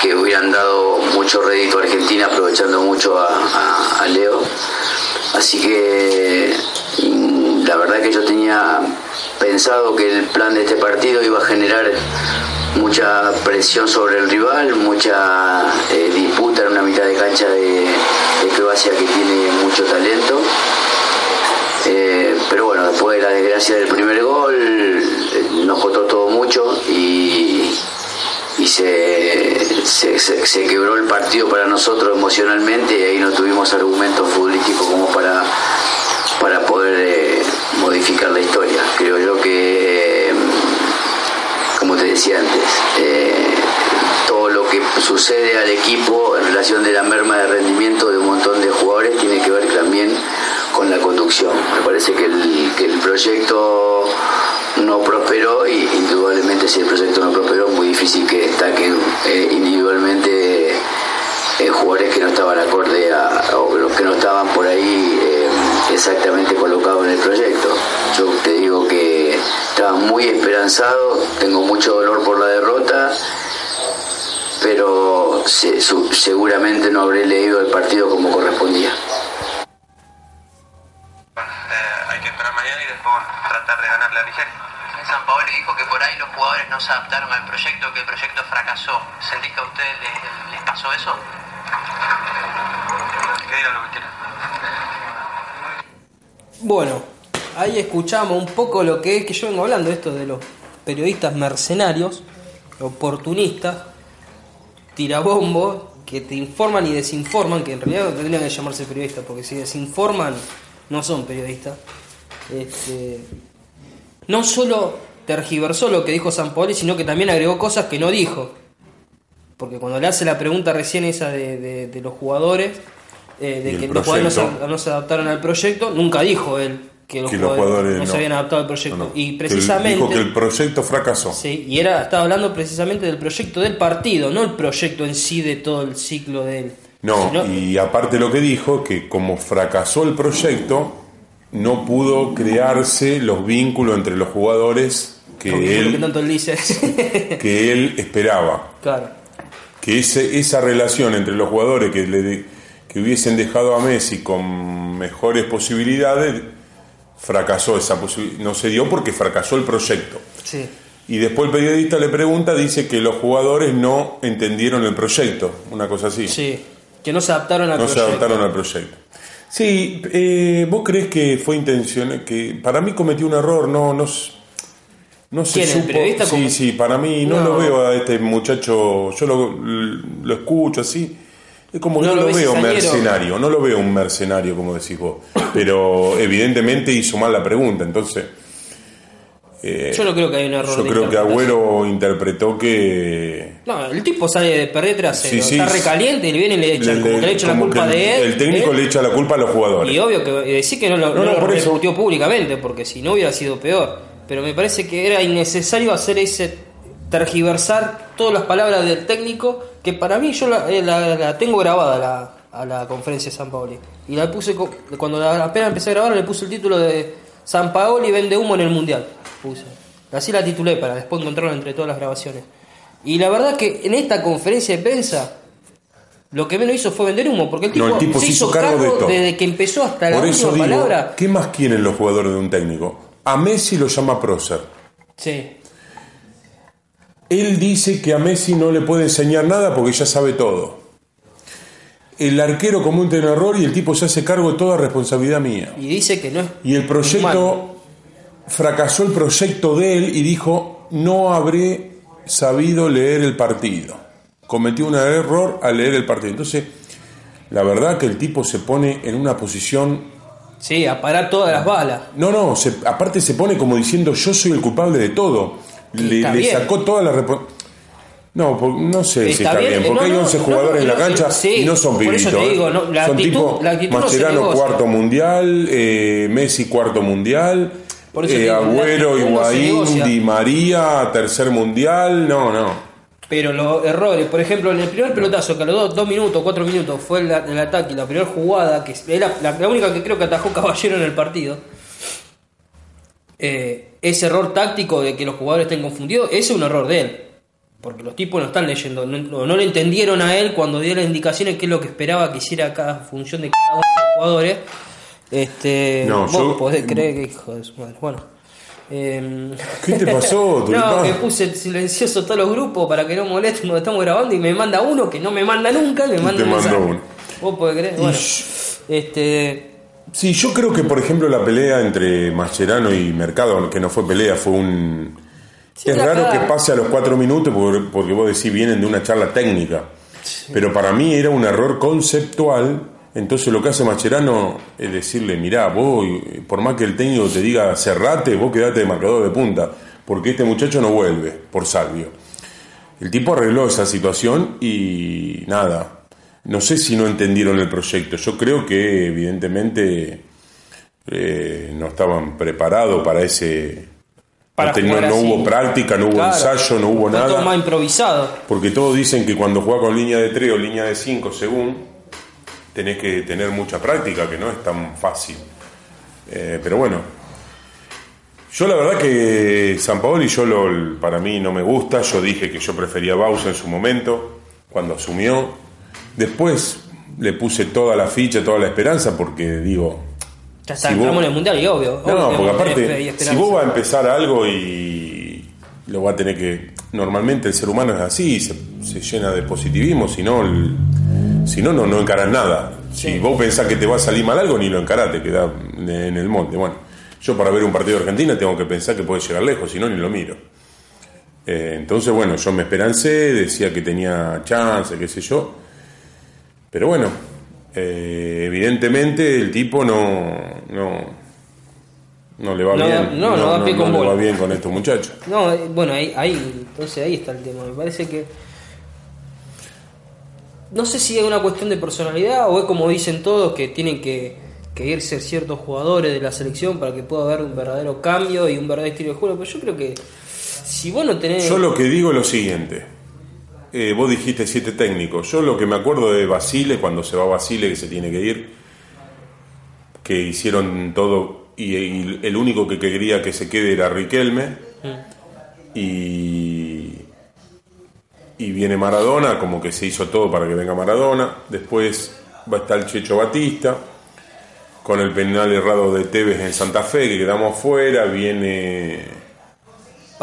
S9: que hubieran dado mucho rédito a Argentina, aprovechando mucho a, Leo. Así que mm, la verdad que yo tenía pensado que el plan de este partido iba a generar mucha presión sobre el rival, mucha eh, disputa en una mitad de cancha de, de Croacia que tiene mucho talento. Eh, pero bueno, después de la desgracia del primer gol, eh, nos costó todo mucho y, y se, se, quebró el partido para nosotros emocionalmente y ahí no tuvimos argumentos futbolísticos como para, para poder eh, modificar la historia. Creo yo que, eh, como te decía antes, eh, todo lo que sucede al equipo en relación de la merma de rendimiento de un montón de jugadores tiene que ver también producción. Me parece que el, proyecto no prosperó y indudablemente si el proyecto no prosperó es muy difícil que destaquen eh, individualmente eh, jugadores que no estaban acorde a, o que no estaban por ahí eh, exactamente colocados en el proyecto. Yo te digo que estaba muy esperanzado, tengo mucho dolor por la derrota, pero se- su- seguramente no habré leído el partido como correspondía.
S10: Hay que esperar mañana y después tratar de ganarle a Nigeria.
S8: San Paolo dijo que por ahí los jugadores no se adaptaron al proyecto, que el proyecto fracasó. ¿Sentís que a ustedes les, les pasó eso?
S10: Que digan lo que quieran.
S1: Bueno, ahí escuchamos un poco lo que es que yo vengo hablando, esto de los periodistas mercenarios, oportunistas, tirabombos, que te informan y desinforman, que en realidad no tendrían que llamarse periodistas, porque si desinforman no son periodistas. Este, no solo tergiversó lo que dijo San Paoli, sino que también agregó cosas que no dijo. Porque cuando le hace la pregunta recién esa de, de- de los jugadores, eh, de que los jugadores no se,
S2: proyecto.
S1: no se adaptaron al proyecto, nunca dijo él que los,
S2: Que los
S1: jugadores, no, se habían adaptado al proyecto.
S2: No, no.
S1: Y precisamente...
S2: Dijo que el proyecto fracasó.
S1: Sí, y era, estaba hablando precisamente del proyecto del partido, no el proyecto en sí de todo el ciclo de él.
S2: No, y aparte lo que dijo, que como fracasó el proyecto, no pudo crearse los vínculos entre los jugadores que
S1: lo que
S2: él,
S1: tanto él
S2: que él esperaba.
S1: claro.
S2: Que ese, esa relación entre los jugadores que, le que hubiesen dejado a Messi con mejores posibilidades, fracasó esa posibilidad. No se dio porque fracasó el proyecto.
S1: Sí.
S2: Y después el periodista le pregunta, dice que los jugadores no entendieron el proyecto, una cosa así.
S1: Sí. Que no se adaptaron al
S2: no se
S1: proyecto.
S2: adaptaron al proyecto. Sí, eh, ¿vos crees que fue intencional? Que para mí cometió un error, no, no, no se
S1: ¿Quién,
S2: supo. sí, sí, para mí no,
S1: No.
S2: lo veo a este muchacho, yo lo, lo escucho así. Es como que
S1: No lo
S2: veo mercenario, no lo veo un mercenario como decís vos, pero evidentemente hizo mal la pregunta, entonces eh,
S1: Yo no creo que hay un error.
S2: yo
S1: de
S2: creo que. Agüero interpretó que
S1: No, el tipo sale de perder 3 a 0.
S2: Sí, sí.
S1: Está recaliente y le viene y le echan.
S2: le-
S1: como echan la culpa de él.
S2: el técnico
S1: ¿eh?
S2: le echa la culpa a los jugadores.
S1: Y obvio que y decir que no lo,
S2: No,
S1: no
S2: no,
S1: lo
S2: eso.
S1: públicamente, porque si no hubiera sido peor. Pero me parece que era innecesario hacer ese tergiversar todas las palabras del técnico, que para mí yo la, eh, la- la tengo grabada la- a la conferencia de San Paoli. Y la puse, cuando apenas empecé a grabar, le puse el título de San Paoli vende humo en el Mundial. Puse. Así la titulé para después encontrarla entre todas las grabaciones. Y la verdad que en esta conferencia de prensa lo que menos hizo fue vender humo, porque el tipo,
S2: No, el tipo
S1: se
S2: se
S1: hizo
S2: cargo de todo.
S1: desde que empezó hasta la
S2: eso
S1: última
S2: digo,
S1: palabra.
S2: ¿qué más quieren los jugadores de un técnico? A Messi lo llama prócer.
S1: Sí,
S2: Él dice que a Messi no le puede enseñar nada porque ya sabe todo. El arquero comete un error y el tipo se hace cargo de toda responsabilidad mía.
S1: y dice que no es.
S2: Y el proyecto, fracasó el proyecto de él y dijo, no habré sabido leer el partido. Cometió un error al leer el partido. Entonces, la verdad que el tipo se pone en una posición
S1: Sí, a parar todas las balas.
S2: No, no, se- aparte se pone como diciendo yo soy el culpable de todo. Le, le sacó toda la respo- No, por- no sé si
S1: Está
S2: está
S1: bien,
S2: bien, porque
S1: no,
S2: hay
S1: no,
S2: 11
S1: no,
S2: jugadores en la cancha
S1: sí,
S2: y no son
S1: por eso
S2: pibitos.
S1: te
S2: ¿eh?
S1: digo, no, la
S2: son
S1: actitud-
S2: tipo
S1: la
S2: Mascherano cuarto mundial, eh, Messi cuarto mundial,
S1: Por
S2: eh, Agüero, Higuaín. Di María, tercer mundial, no, no.
S1: Pero los errores, por ejemplo, en el primer pelotazo, que a los dos, dos minutos, cuatro minutos fue el, el ataque y la primera jugada, que era la, la única que creo que atajó Caballero en el partido, eh, ese error táctico de que los jugadores estén confundidos, ese es un error de él. Porque los tipos no están leyendo, no, no- le entendieron a él cuando dio las indicaciones qué es lo que esperaba que hiciera cada función de cada uno de los jugadores. Este,
S2: No,
S1: vos
S2: yo-
S1: podés creer que hijo de su madre. Bueno. em,
S2: ¿Qué te pasó,
S1: no, que puse silencioso todos los grupos para que no molesten cuando estamos grabando y me manda uno que no me manda nunca, me manda
S2: te
S1: mensaje.
S2: uno.
S1: Vos podés creer, bueno. Este,
S2: Sí, yo creo que, por ejemplo, la pelea entre Mascherano y Mercado, que no fue pelea, fue un...
S1: Sí,
S2: es raro que pase a los cuatro minutos porque, porque vos decís vienen de una charla técnica. Pero para mí era un error conceptual. Entonces lo que hace Mascherano es decirle, mirá, vos, por más que el técnico te diga cerrate, vos quedate de marcador de punta, porque este muchacho no vuelve por Salvio. El tipo arregló esa situación y nada. No sé si no entendieron el proyecto. Yo creo que evidentemente eh, no estaban preparados para ese...
S1: Para
S2: no, hubo práctica, no hubo
S1: Claro.
S2: ensayo, no hubo
S1: Fue todo
S2: nada.
S1: más improvisado.
S2: Porque todos dicen que cuando juega con línea de 3 o línea de 5, según, tenés que tener mucha práctica, que no es tan fácil. Eh, pero bueno, yo la verdad que San Paoli yo lo, para mí no me gusta. Yo dije que yo prefería Bausa en su momento, cuando asumió. Después le puse toda la ficha, toda la esperanza, porque digo,
S1: Ya está,
S2: Si
S1: entramos
S2: vos-
S1: en el mundial y obvio. obvio
S2: no,
S1: que
S2: porque aparte, si vos vas a empezar algo y lo va a tener que. Normalmente el ser humano es así, se, se llena de positivismo, si no, el- si no, no, no encarás nada. Si vos pensás que te va a salir mal algo, ni lo encarás, te quedás en el monte. Bueno, yo para ver un partido de Argentina tengo que pensar que puede llegar lejos, si no, ni lo miro. Eh, entonces, bueno, yo me esperancé, decía que tenía chance, qué sé yo. Pero bueno, eh, evidentemente el tipo no, no, no le va
S1: No,
S2: bien.
S1: no, no da pie con
S2: le va bien con estos muchachos.
S1: No, eh, bueno, ahí, ahí, entonces ahí está el tema. Me parece que. No sé si es una cuestión de personalidad o es como dicen todos que tienen que, que irse ciertos jugadores de la selección para que pueda haber un verdadero cambio y un verdadero estilo de juego. Pero yo creo que si vos no tenés.
S2: Yo lo que digo es lo siguiente. Eh, vos dijiste siete técnicos. Yo lo que me acuerdo de Basile, cuando se va Basile, que se tiene que ir, que hicieron todo y, y el único que quería que se quede era Riquelme. Y, y viene Maradona, como que se hizo todo para que venga Maradona. Después va a estar el Checho Batista, con el penal errado de Tevez en Santa Fe, que quedamos fuera. Viene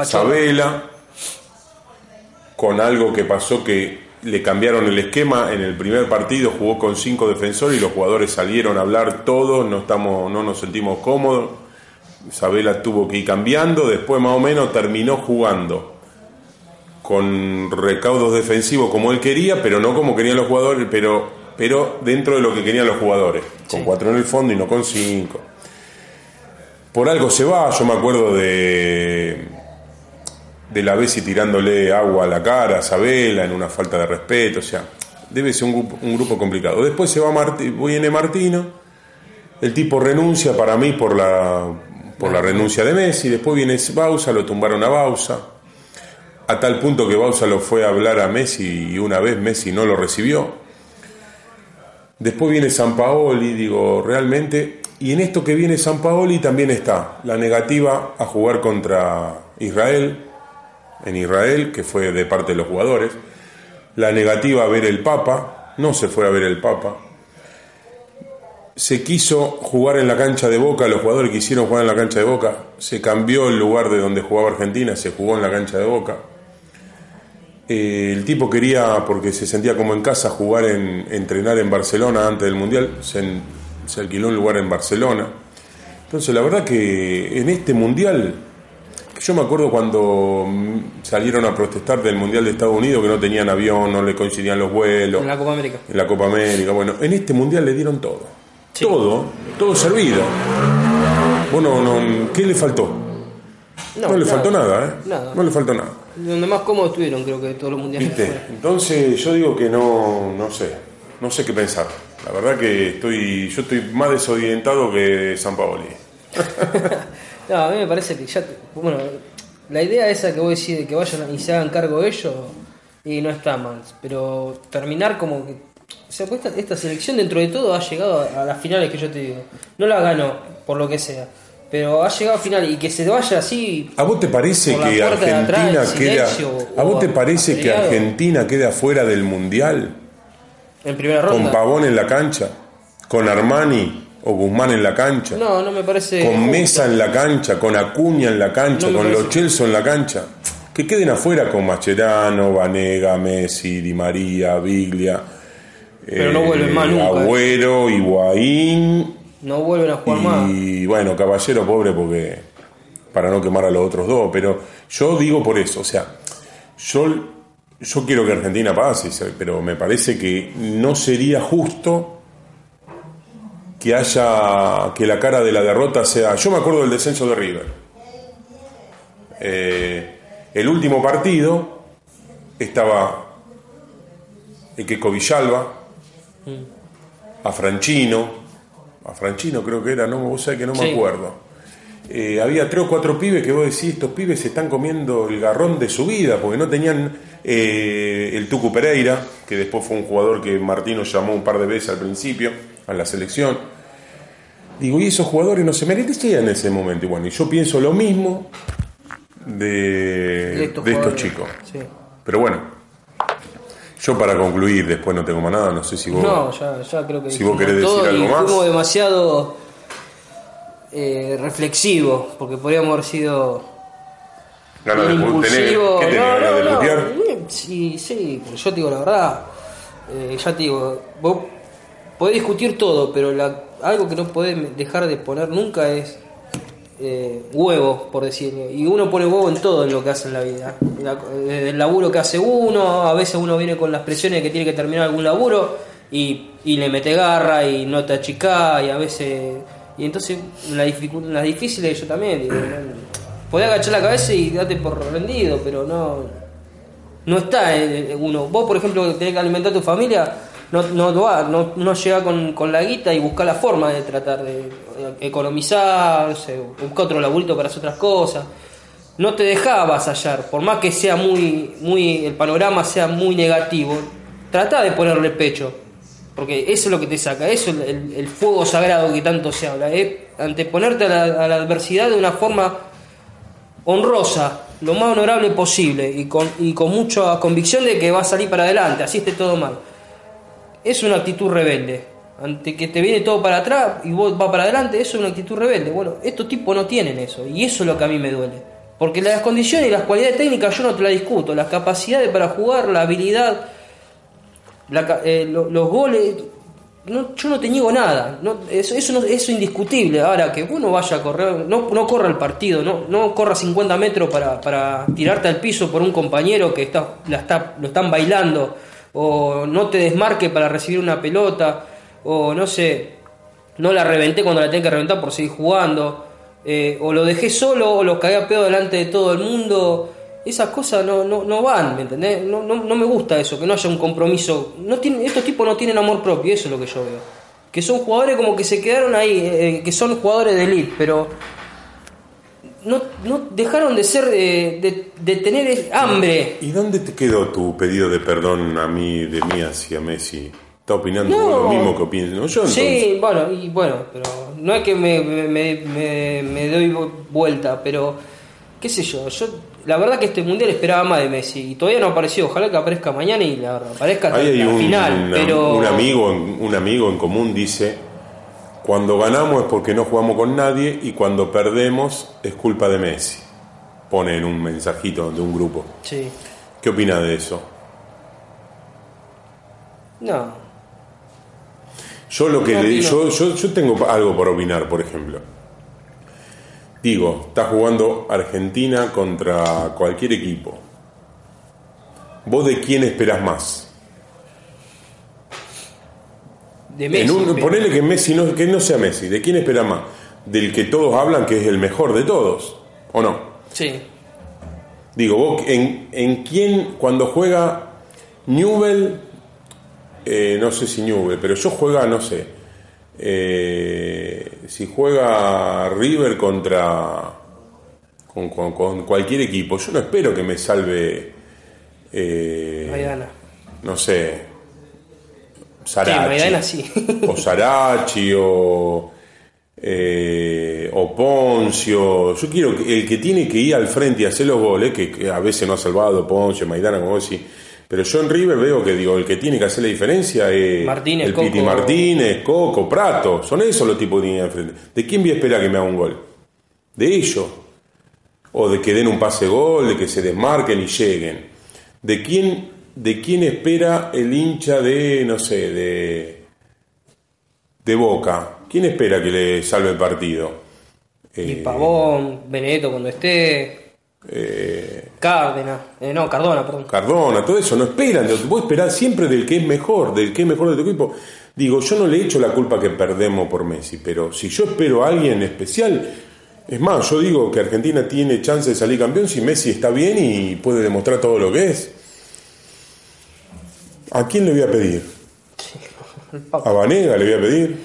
S2: Sabela, con algo que pasó que le cambiaron el esquema en el primer partido, jugó con cinco defensores y los jugadores salieron a hablar todos, no, estamos, no nos sentimos cómodos. Sabela tuvo que ir cambiando, después más o menos terminó jugando con recaudos defensivos como él quería, pero no como querían los jugadores, pero, pero dentro de lo que querían los jugadores, con cuatro en el fondo y no con cinco. Por algo se va, yo me acuerdo de de la Bessi tirándole agua a la cara a Sabela en una falta de respeto, o sea, debe ser un grupo, complicado. Después se va Marti, viene Martino, el tipo renuncia para mí por la, por la renuncia de Messi, después viene Bausa, lo tumbaron a Bausa, a tal punto que Bausa lo fue a hablar a Messi y una vez Messi no lo recibió. Después viene San Paoli, digo, realmente, y en esto que viene San Paoli también está la negativa a jugar contra Israel, en Israel, que fue de parte de los jugadores, la negativa a ver el Papa, no se fue a ver el Papa, se quiso jugar en la cancha de Boca, los jugadores quisieron jugar en la cancha de Boca, se cambió el lugar de donde jugaba Argentina, se jugó en la cancha de Boca. Eh, el tipo quería, porque se sentía como en casa, jugar en, entrenar en Barcelona antes del Mundial, en- se alquiló un lugar en Barcelona. Entonces la verdad que en este Mundial, yo me acuerdo cuando mm, salieron a protestar del Mundial de Estados Unidos que no tenían avión, no le coincidían los vuelos,
S1: En la Copa América.
S2: en la Copa América, bueno, en este Mundial le dieron todo. Todo, todo servido. Bueno, no, ¿qué le faltó? No, le
S1: nada.
S2: faltó nada, ¿eh?
S1: Nada.
S2: No le faltó nada.
S1: Donde más cómodos estuvieron, creo que todos los mundiales.
S2: ¿Viste? Entonces yo digo que no, no sé, no sé qué pensar. La verdad que estoy, yo estoy más desorientado que San Paoli.
S1: No, a mí me parece que ya. te- Bueno, la idea esa que vos decís de que vayan y se hagan cargo ellos, y no está mal. Pero terminar como que. O sea, pues esta, esta selección dentro de todo ha llegado a, a las finales que yo te digo. No la ganó, por lo que sea. Pero ha llegado a final y que se vaya así.
S2: ¿A vos te parece que
S1: atrás,
S2: Argentina
S1: en
S2: queda
S1: silencio,
S2: ¿A vos te parece que? Argentina queda fuera del mundial
S1: En primera
S2: con
S1: ronda.
S2: Pavón en la cancha, con Armani o Guzmán en la cancha,
S1: No, no me parece.
S2: con
S1: justo.
S2: Mesa en la cancha, con Acuña en la cancha,
S1: No
S2: con
S1: parece.
S2: Lo Celso en la cancha? Que queden afuera con Mascherano, Vanega, Messi, Di María, Biglia.
S1: Pero no vuelven más nunca, ¿eh?
S2: Agüero, Higuaín
S1: No vuelven a jugar más.
S2: y bueno, Caballero pobre porque para no quemar a los otros dos, pero yo digo por eso, o sea, yo, yo quiero que Argentina pase, pero me parece que no sería justo que haya que la cara de la derrota sea. Yo me acuerdo del descenso de River. Eh, el último partido estaba el que Villalba, a Franchino, a Franchino creo que era, no, vos sabés que no me
S1: Sí.
S2: acuerdo. Eh, había tres o cuatro pibes que vos decís, estos pibes se están comiendo el garrón de su vida, porque no tenían eh, el Tucu Pereira, que después fue un jugador que Martino llamó un par de veces al principio, a la selección. Digo, y esos jugadores no se merecían en ese momento. Y bueno, y yo pienso lo mismo de,
S1: De
S2: de
S1: estos
S2: chicos.
S1: Sí.
S2: Pero bueno, yo para concluir, después no tengo más nada, no sé si vos...
S1: No, ya, ya creo que
S2: Si vos querés
S1: todo
S2: decir
S1: y
S2: algo más.
S1: fuimos demasiado eh, reflexivos, porque podríamos haber sido
S2: Ganas de
S1: impulsivos.
S2: ¿qué tenés,
S1: No,
S2: ganas
S1: no,
S2: de
S1: no. Sí, sí, yo te digo la verdad. Eh, ya te digo, vos podés discutir todo, pero la- algo que no podés dejar de poner nunca es eh, huevo, por decirlo. Y uno pone huevo en todo en lo que hace en la vida. La- el laburo que hace uno, a veces uno viene con las presiones de que tiene que terminar algún laburo y, y le mete garra y no te achicá y a veces... Y entonces la las difíciles yo también digo, podés agachar la cabeza y date por rendido, pero no... No está eh, uno. Vos, por ejemplo, tenés que alimentar a tu familia, no, no, no, no llega con, con la guita y buscar la forma de tratar de eh, economizar, no sé, buscar otro laburito para hacer otras cosas. No te dejás avasallar, por más que sea muy, muy, el panorama sea muy negativo, trata de ponerle pecho, porque eso es lo que te saca, eso es el, el fuego sagrado que tanto se habla, es anteponerte a la, a la adversidad de una forma honrosa, lo más honorable posible y con, y con mucha convicción de que va a salir para adelante, así esté todo mal. Es una actitud rebelde. Ante que te viene todo para atrás y vos vas para adelante, eso es una actitud rebelde. Bueno, estos tipos no tienen eso y eso es lo que a mí me duele. Porque las condiciones y las cualidades técnicas yo no te las discuto, las capacidades para jugar, la habilidad, la eh, lo- los goles, no, yo no te niego nada, no, eso, eso, no, eso es indiscutible. Ahora que uno vaya a correr, no, no corra el partido, no, no corra 50 metros para, para tirarte al piso por un compañero que está, la está, lo están bailando, o no te desmarque para recibir una pelota, o no sé, no la reventé cuando la tenía que reventar por seguir jugando, eh, o lo dejé solo, o lo cagué a pedo delante de todo el mundo. Esas cosas no, no, no van, ¿me entendés? No, no, no me gusta eso, que no haya un compromiso. No tienen, estos tipos no tienen amor propio, eso es lo que yo veo. Que son jugadores como que se quedaron ahí, eh, que son jugadores de elite, pero no, no dejaron de ser, de, de- de tener hambre.
S2: ¿Y dónde te quedó tu pedido de perdón a mí, de mí hacia Messi? ¿Está opinando
S1: No.
S2: lo mismo que opino yo? Entonces,
S1: Sí, bueno, y bueno, pero no es que me, me, me- me- doy vu- vuelta, pero qué sé yo, yo la verdad que este mundial esperaba más de Messi y todavía no apareció, ojalá que aparezca mañana y la aparezca hasta
S2: un,
S1: final,
S2: una-
S1: pero
S2: un amigo, un amigo en común dice, cuando ganamos es porque no jugamos con nadie y cuando perdemos es culpa de Messi. Pone en un mensajito de un grupo.
S1: sí,
S2: ¿Qué opina de eso?
S1: no,
S2: Yo lo que
S1: No
S2: le, yo, yo tengo algo por opinar, por ejemplo. Digo, está jugando Argentina contra cualquier equipo. ¿Vos de quién esperás más?
S1: De Messi.
S2: En un-
S1: pero-
S2: ponele que Messi no, que no sea Messi, ¿de quién esperás más? Del que todos hablan que es el mejor de todos, ¿o no?
S1: Sí,
S2: Digo, vos, ¿en, en quién cuando juega Newell, eh, no sé si Newell, pero yo juega, no sé, eh, si juega River contra con, con- con cualquier equipo, yo no espero que me salve, eh, no sé, Sarachi. O Sarachi o, eh, o Poncio. Yo quiero que el que tiene que ir al frente y hacer los goles, que, que a veces no ha salvado Poncio, Maidana, como decís. Pero yo en River veo que digo, el que tiene que hacer la diferencia es
S1: Martínez,
S2: el Piti
S1: Coco.
S2: Martínez, Coco, Prato. Son esos los tipos que tienen al frente. ¿De quién voy a esperar que me haga un gol? De ellos. O de que den un pase gol, de que se desmarquen y lleguen. ¿De quién, de quién espera el hincha de, no sé, de, de Boca? ¿Quién espera que le salve el partido?
S1: y
S2: Eh,
S1: Pavón, Benedetto cuando esté,
S2: eh,
S1: Cárdenas, eh, no, Cardona, perdón.
S2: Cardona, todo eso, no esperan, vos esperás siempre del que es mejor, del que es mejor de tu equipo. Digo, yo no le echo la culpa que perdemos por Messi, pero si yo espero a alguien especial, es más, yo digo que Argentina tiene chance de salir campeón si Messi está bien y puede demostrar todo lo que es. ¿A quién le voy a pedir? ¿A Vanega le voy a pedir?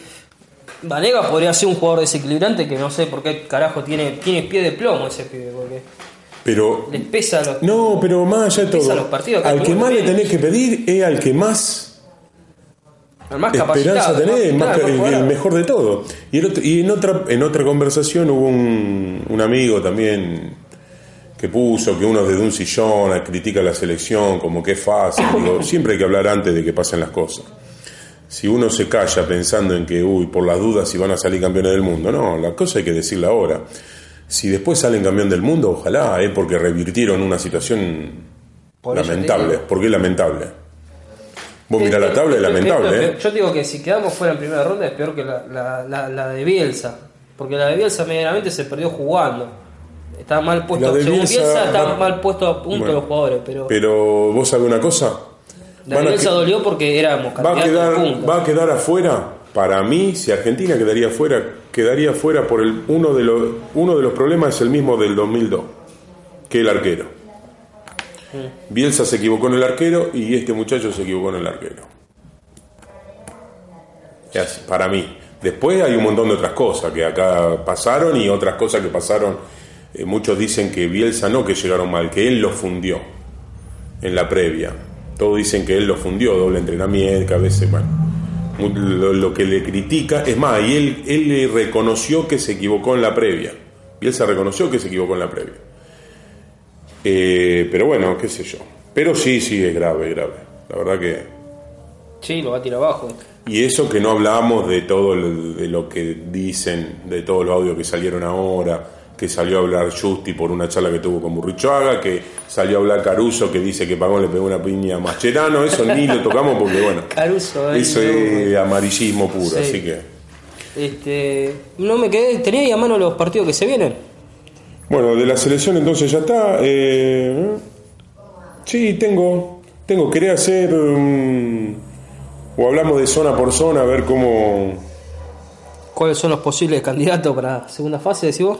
S1: Vanega podría ser un jugador desequilibrante que no sé por qué carajo tiene, tiene pie de plomo ese pibe, porque
S2: Pero
S1: les pesa los.
S2: No, pero más allá de todo,
S1: los partidos que
S2: al que más le tenés que pedir es al que más
S1: al más
S2: esperanza tenés,
S1: más- el
S2: el- mejor de todo. Y, el otro- y en otra en otra conversación hubo un, un amigo también que puso que uno desde un sillón critica la selección como que es fácil. Digo, siempre hay que hablar antes de que pasen las cosas. Si uno se calla pensando en que, uy, por las dudas si van a salir campeones del mundo, no, la cosa hay que decirla ahora. Si después salen campeón del mundo, ojalá, es porque revirtieron una situación
S1: Por
S2: lamentable.
S1: digo.
S2: ¿Por qué lamentable? Vos mirá
S1: Es-
S2: la tabla, es
S1: es- es-
S2: lamentable,
S1: es-
S2: ¿eh?
S1: Yo digo que si quedamos fuera en primera ronda es peor que la, la, la, la de Bielsa. Porque la de Bielsa medianamente se perdió jugando. Está mal puesto. Según
S2: Bielsa
S1: está mal puesto a punto
S2: Bueno.
S1: los jugadores. Pero
S2: Pero vos sabés una cosa,
S1: la Bielsa dolió porque éramos
S2: va a
S1: candidatos de
S2: quedar,
S1: punta.
S2: va a quedar afuera. Para mí, si Argentina quedaría afuera, quedaría afuera por el uno de los uno de los problemas es el mismo del 2002, que el arquero. Bielsa se equivocó en el arquero y este muchacho se equivocó en el arquero. Para mí. Después hay un montón de otras cosas que acá pasaron y otras cosas que pasaron. Eh, muchos dicen que Bielsa no que llegaron mal, que él lo fundió en la previa. Todos dicen que él lo fundió, doble entrenamiento, que a veces, bueno, lo, lo que le critica, es más, y él, él le reconoció que se equivocó en la previa. Bielsa reconoció que se equivocó en la previa. Eh, pero bueno, qué sé yo. Pero sí, sí, es grave, grave. La verdad que...
S1: Sí, lo va a tirar abajo.
S2: Y eso que no hablamos de todo el- de lo que dicen, de todos los audios que salieron ahora, que salió a hablar Justi por una charla que tuvo con Burrichoaga, que salió a hablar Caruso que dice que Pagón le pegó una piña a Mascherano, eso ni lo tocamos porque bueno,
S1: Caruso, ahí,
S2: eso es amarillismo puro,
S1: Sí.
S2: así que...
S1: Este, no me quedé. ¿Tenía ahí a mano los partidos que se vienen?
S2: Bueno, de la selección entonces ya está. eh, sí, tengo, tengo, quería hacer... um, o hablamos de zona por zona, a ver cómo...
S1: ¿Cuáles son los posibles candidatos para segunda fase, decís vos?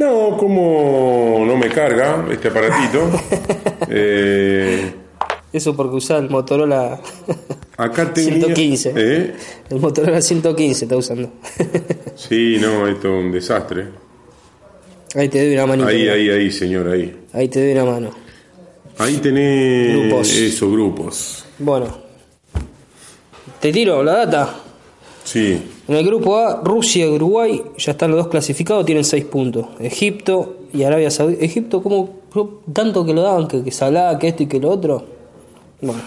S2: No, como no me carga este aparatito. Eh,
S1: Eso porque usás el Motorola
S2: acá tenía,
S1: 115.
S2: ¿Eh?
S1: El Motorola 115 está usando.
S2: Sí, no, esto es un desastre.
S1: Ahí te doy una manito.
S2: Ahí, ahí, ahí, señor, ahí.
S1: Ahí te doy una mano.
S2: Ahí tenés
S1: Grupos.
S2: esos grupos.
S1: Bueno. Te tiro la data.
S2: Sí,
S1: En el grupo A, Rusia y Uruguay ya están los dos clasificados, tienen 6 puntos. Egipto y Arabia Saudita. Egipto, como tanto que lo daban, que, que salada, que esto y que lo otro. Bueno,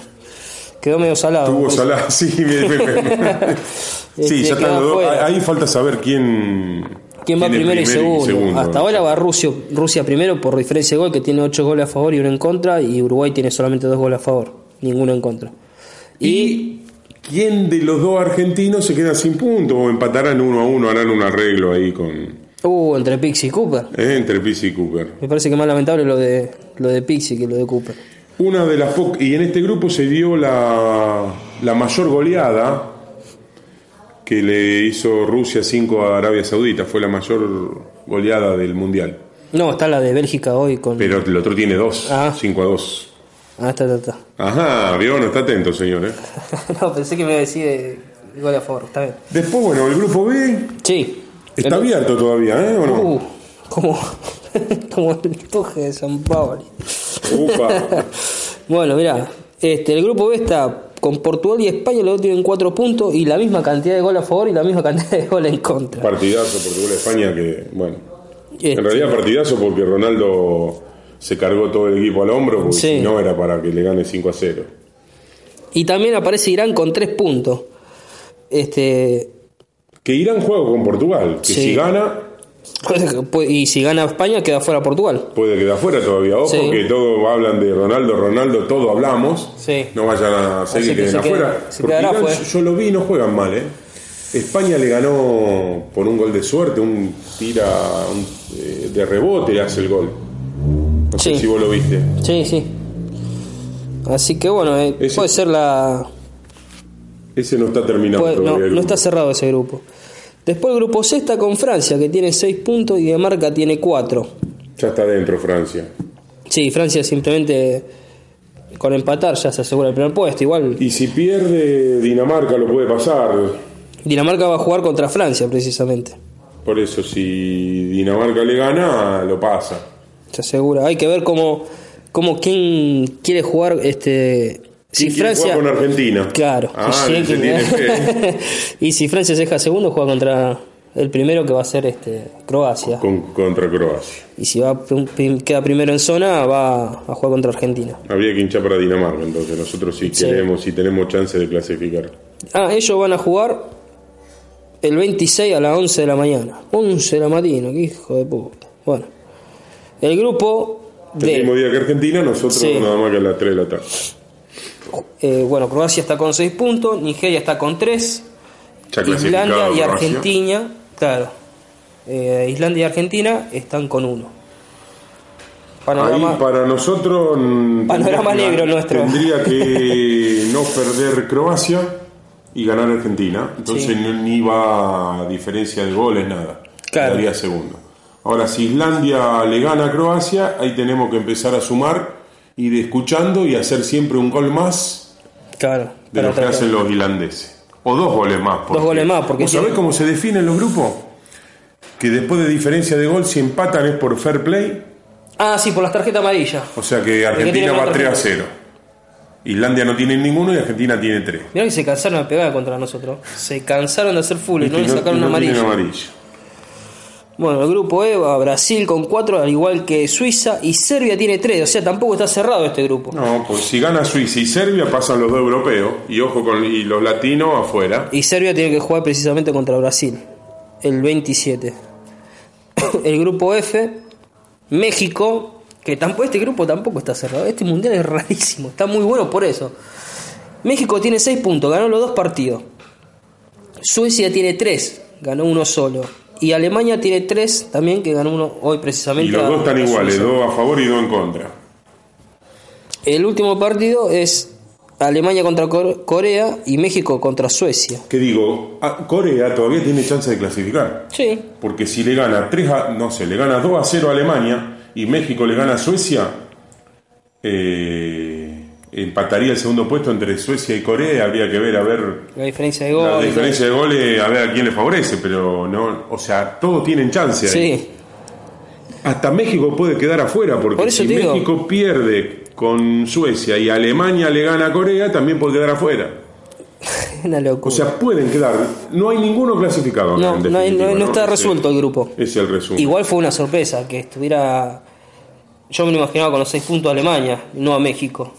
S1: quedó medio salado.
S2: tuvo
S1: me.
S2: Salah, sí, bien, bien, bien. Sí,
S1: Este,
S2: ya están los dos. Ahí falta saber quién.
S1: ¿Quién va primero, y, segundo? Hasta ahora va Rusia, Rusia primero por diferencia de gol, que tiene 8 goles a favor y uno en contra, y Uruguay tiene solamente 2 goles a favor, ninguno en contra.
S2: ¿Y quién de los dos argentinos se queda sin puntos? ¿O empatarán uno a uno? ¿Harán un arreglo ahí con.
S1: Uh, entre Pixie y Cooper.
S2: eh, entre Pizzi y Cooper?
S1: Me parece que más lamentable lo de lo de Pixie que lo de Cooper.
S2: Una de las y en este grupo se dio la, la mayor goleada que le hizo Rusia 5 a Arabia Saudita, fue la mayor goleada del mundial.
S1: No, está la de Bélgica hoy con.
S2: Pero el otro tiene 2,
S1: Ah.
S2: 5 a 2.
S1: Ah, está, está, está.
S2: Ajá, vio, no está atento, señor. ¿eh?
S1: no, pensé que me iba a decir de gol a favor, está bien.
S2: Después, bueno, el grupo B
S1: Sí.
S2: está abierto todavía, ¿eh? ¿O no?
S1: Uh, como, como el tuje de San Pablo.
S2: Upa.
S1: Bueno, mira, este, el grupo B está con Portugal y España, los dos tienen cuatro puntos y la misma cantidad de gol a favor y la misma cantidad de gol en contra.
S2: Partidazo Portugal-España que, bueno,
S1: Este,
S2: en realidad partidazo porque Ronaldo se cargó todo el equipo al hombro, porque
S1: Sí.
S2: si no era para que le gane 5 a 0.
S1: Y también aparece Irán con tres puntos. Este,
S2: Que Irán juega con Portugal, que
S1: Sí.
S2: si gana
S1: y si gana España queda fuera Portugal.
S2: puede quedar fuera todavía. Ojo
S1: Sí.
S2: que todos hablan de Ronaldo, Ronaldo, todo hablamos.
S1: Sí.
S2: No vayan a
S1: Así
S2: que
S1: que se queda-
S2: afuera.
S1: se
S2: porque
S1: quedará
S2: Irán,
S1: fuera.
S2: yo lo vi, no juegan mal, ¿eh? España le ganó por un gol de suerte, un tira un, eh, de rebote, hace el gol. Sé
S1: Sí.
S2: si vos lo viste.
S1: Sí, sí. Así que bueno, eh,
S2: Ese-
S1: puede ser la.
S2: Ese no está terminado
S1: puede- no, está cerrado ese grupo. Después el grupo C está con Francia, que tiene 6 puntos, y Dinamarca tiene 4.
S2: Ya está dentro Francia.
S1: Sí, Francia simplemente con empatar ya se asegura el primer puesto. Igual
S2: Y si pierde Dinamarca lo puede pasar.
S1: Dinamarca va a jugar contra Francia, precisamente.
S2: Por eso, si Dinamarca le gana, lo pasa.
S1: Se asegura. Hay que ver cómo, cómo quién quiere jugar este. Si
S2: ¿Quién quiere
S1: Francia.
S2: con Argentina?
S1: Claro.
S2: Ah,
S1: y, si- y si Francia se deja segundo, juega contra el primero que va a ser este Croacia.
S2: Con- contra Croacia.
S1: Y si va queda primero en zona, va a jugar contra Argentina.
S2: Habría que hinchar para Dinamarca, entonces nosotros sí,
S1: Sí.
S2: queremos, sí tenemos chance de clasificar.
S1: Ah, ellos van a jugar el 26 a las 11 de la mañana. 11 de la mañana, qué hijo de puta. Bueno, el grupo
S2: El mismo
S1: de.
S2: día que Argentina, nosotros
S1: Sí.
S2: nada más que a las 3 de la tarde.
S1: eh, bueno, Croacia está con 6 puntos, Nigeria está con 3,
S2: Ya
S1: Islandia y
S2: Croacia.
S1: Argentina, claro. eh, Islandia y Argentina están con 1. Panorama,
S2: Ahí para nosotros
S1: Panorama
S2: tendría que-
S1: negro nuestro.
S2: Tendría que no perder Croacia y ganar Argentina. Entonces
S1: Sí.
S2: no- ni va a diferencia de goles, nada.
S1: Claro.
S2: Quedaría segundo. Ahora, si Islandia le gana a Croacia, ahí tenemos que empezar a sumar, ir escuchando y hacer siempre un gol más
S1: claro,
S2: de lo que
S1: tratar.
S2: hacen los irlandeses. O dos goles más. porque-
S1: goles más, porque
S2: ¿Vos sabés cómo se definen los grupos? Que después de diferencia de gol, si empatan es por fair play.
S1: Ah, sí, por las tarjetas amarillas.
S2: O sea que Argentina va 3 a
S1: tarjetas.
S2: 0. Islandia no tiene ninguno y Argentina tiene 3.
S1: Mirá que se cansaron de pegar contra nosotros. Se cansaron de hacer full y no le sacaron
S2: no
S1: amarilla. Bueno, el grupo E va Brasil con 4, al igual que Suiza, y Serbia tiene 3, o sea, tampoco está cerrado este grupo.
S2: No, pues si gana Suiza y Serbia pasan los dos europeos y ojo con y los latinos afuera.
S1: Y Serbia tiene que jugar precisamente contra Brasil, el 27. El grupo F, México, que tampoco este grupo tampoco está cerrado. Este mundial es rarísimo, está muy bueno por eso. México tiene 6 puntos, ganó los dos partidos. Suecia tiene 3, ganó uno solo. Y Alemania tiene 3 también, que ganó uno hoy precisamente.
S2: Y los dos están iguales, dos a favor y dos en contra.
S1: El último partido es Alemania contra Cor- Corea y México contra Suecia.
S2: Que digo, a- Corea todavía tiene chance de clasificar.
S1: Sí,
S2: Porque si le gana 3 a, no sé, le gana 2 a 0 a Alemania y México le gana a Suecia, eh, empataría el segundo puesto entre Suecia y Corea. Habría que ver a ver
S1: la diferencia de
S2: la
S1: gol.
S2: diferencia de goles, a ver a quién le favorece, pero no, o sea, todos tienen chance. ahí.
S1: Sí,
S2: Hasta México puede quedar afuera, porque
S1: Por
S2: si
S1: digo.
S2: México pierde con Suecia y Alemania le gana a Corea, también puede quedar afuera.
S1: una locura.
S2: O sea, pueden quedar. No hay ninguno clasificado.
S1: no,
S2: en
S1: no, hay- no-
S2: definitiva,
S1: no está resuelto el grupo.
S2: Es el resumen.
S1: Igual fue una sorpresa que estuviera. Yo me lo imaginaba con los 6 puntos a Alemania, no a México.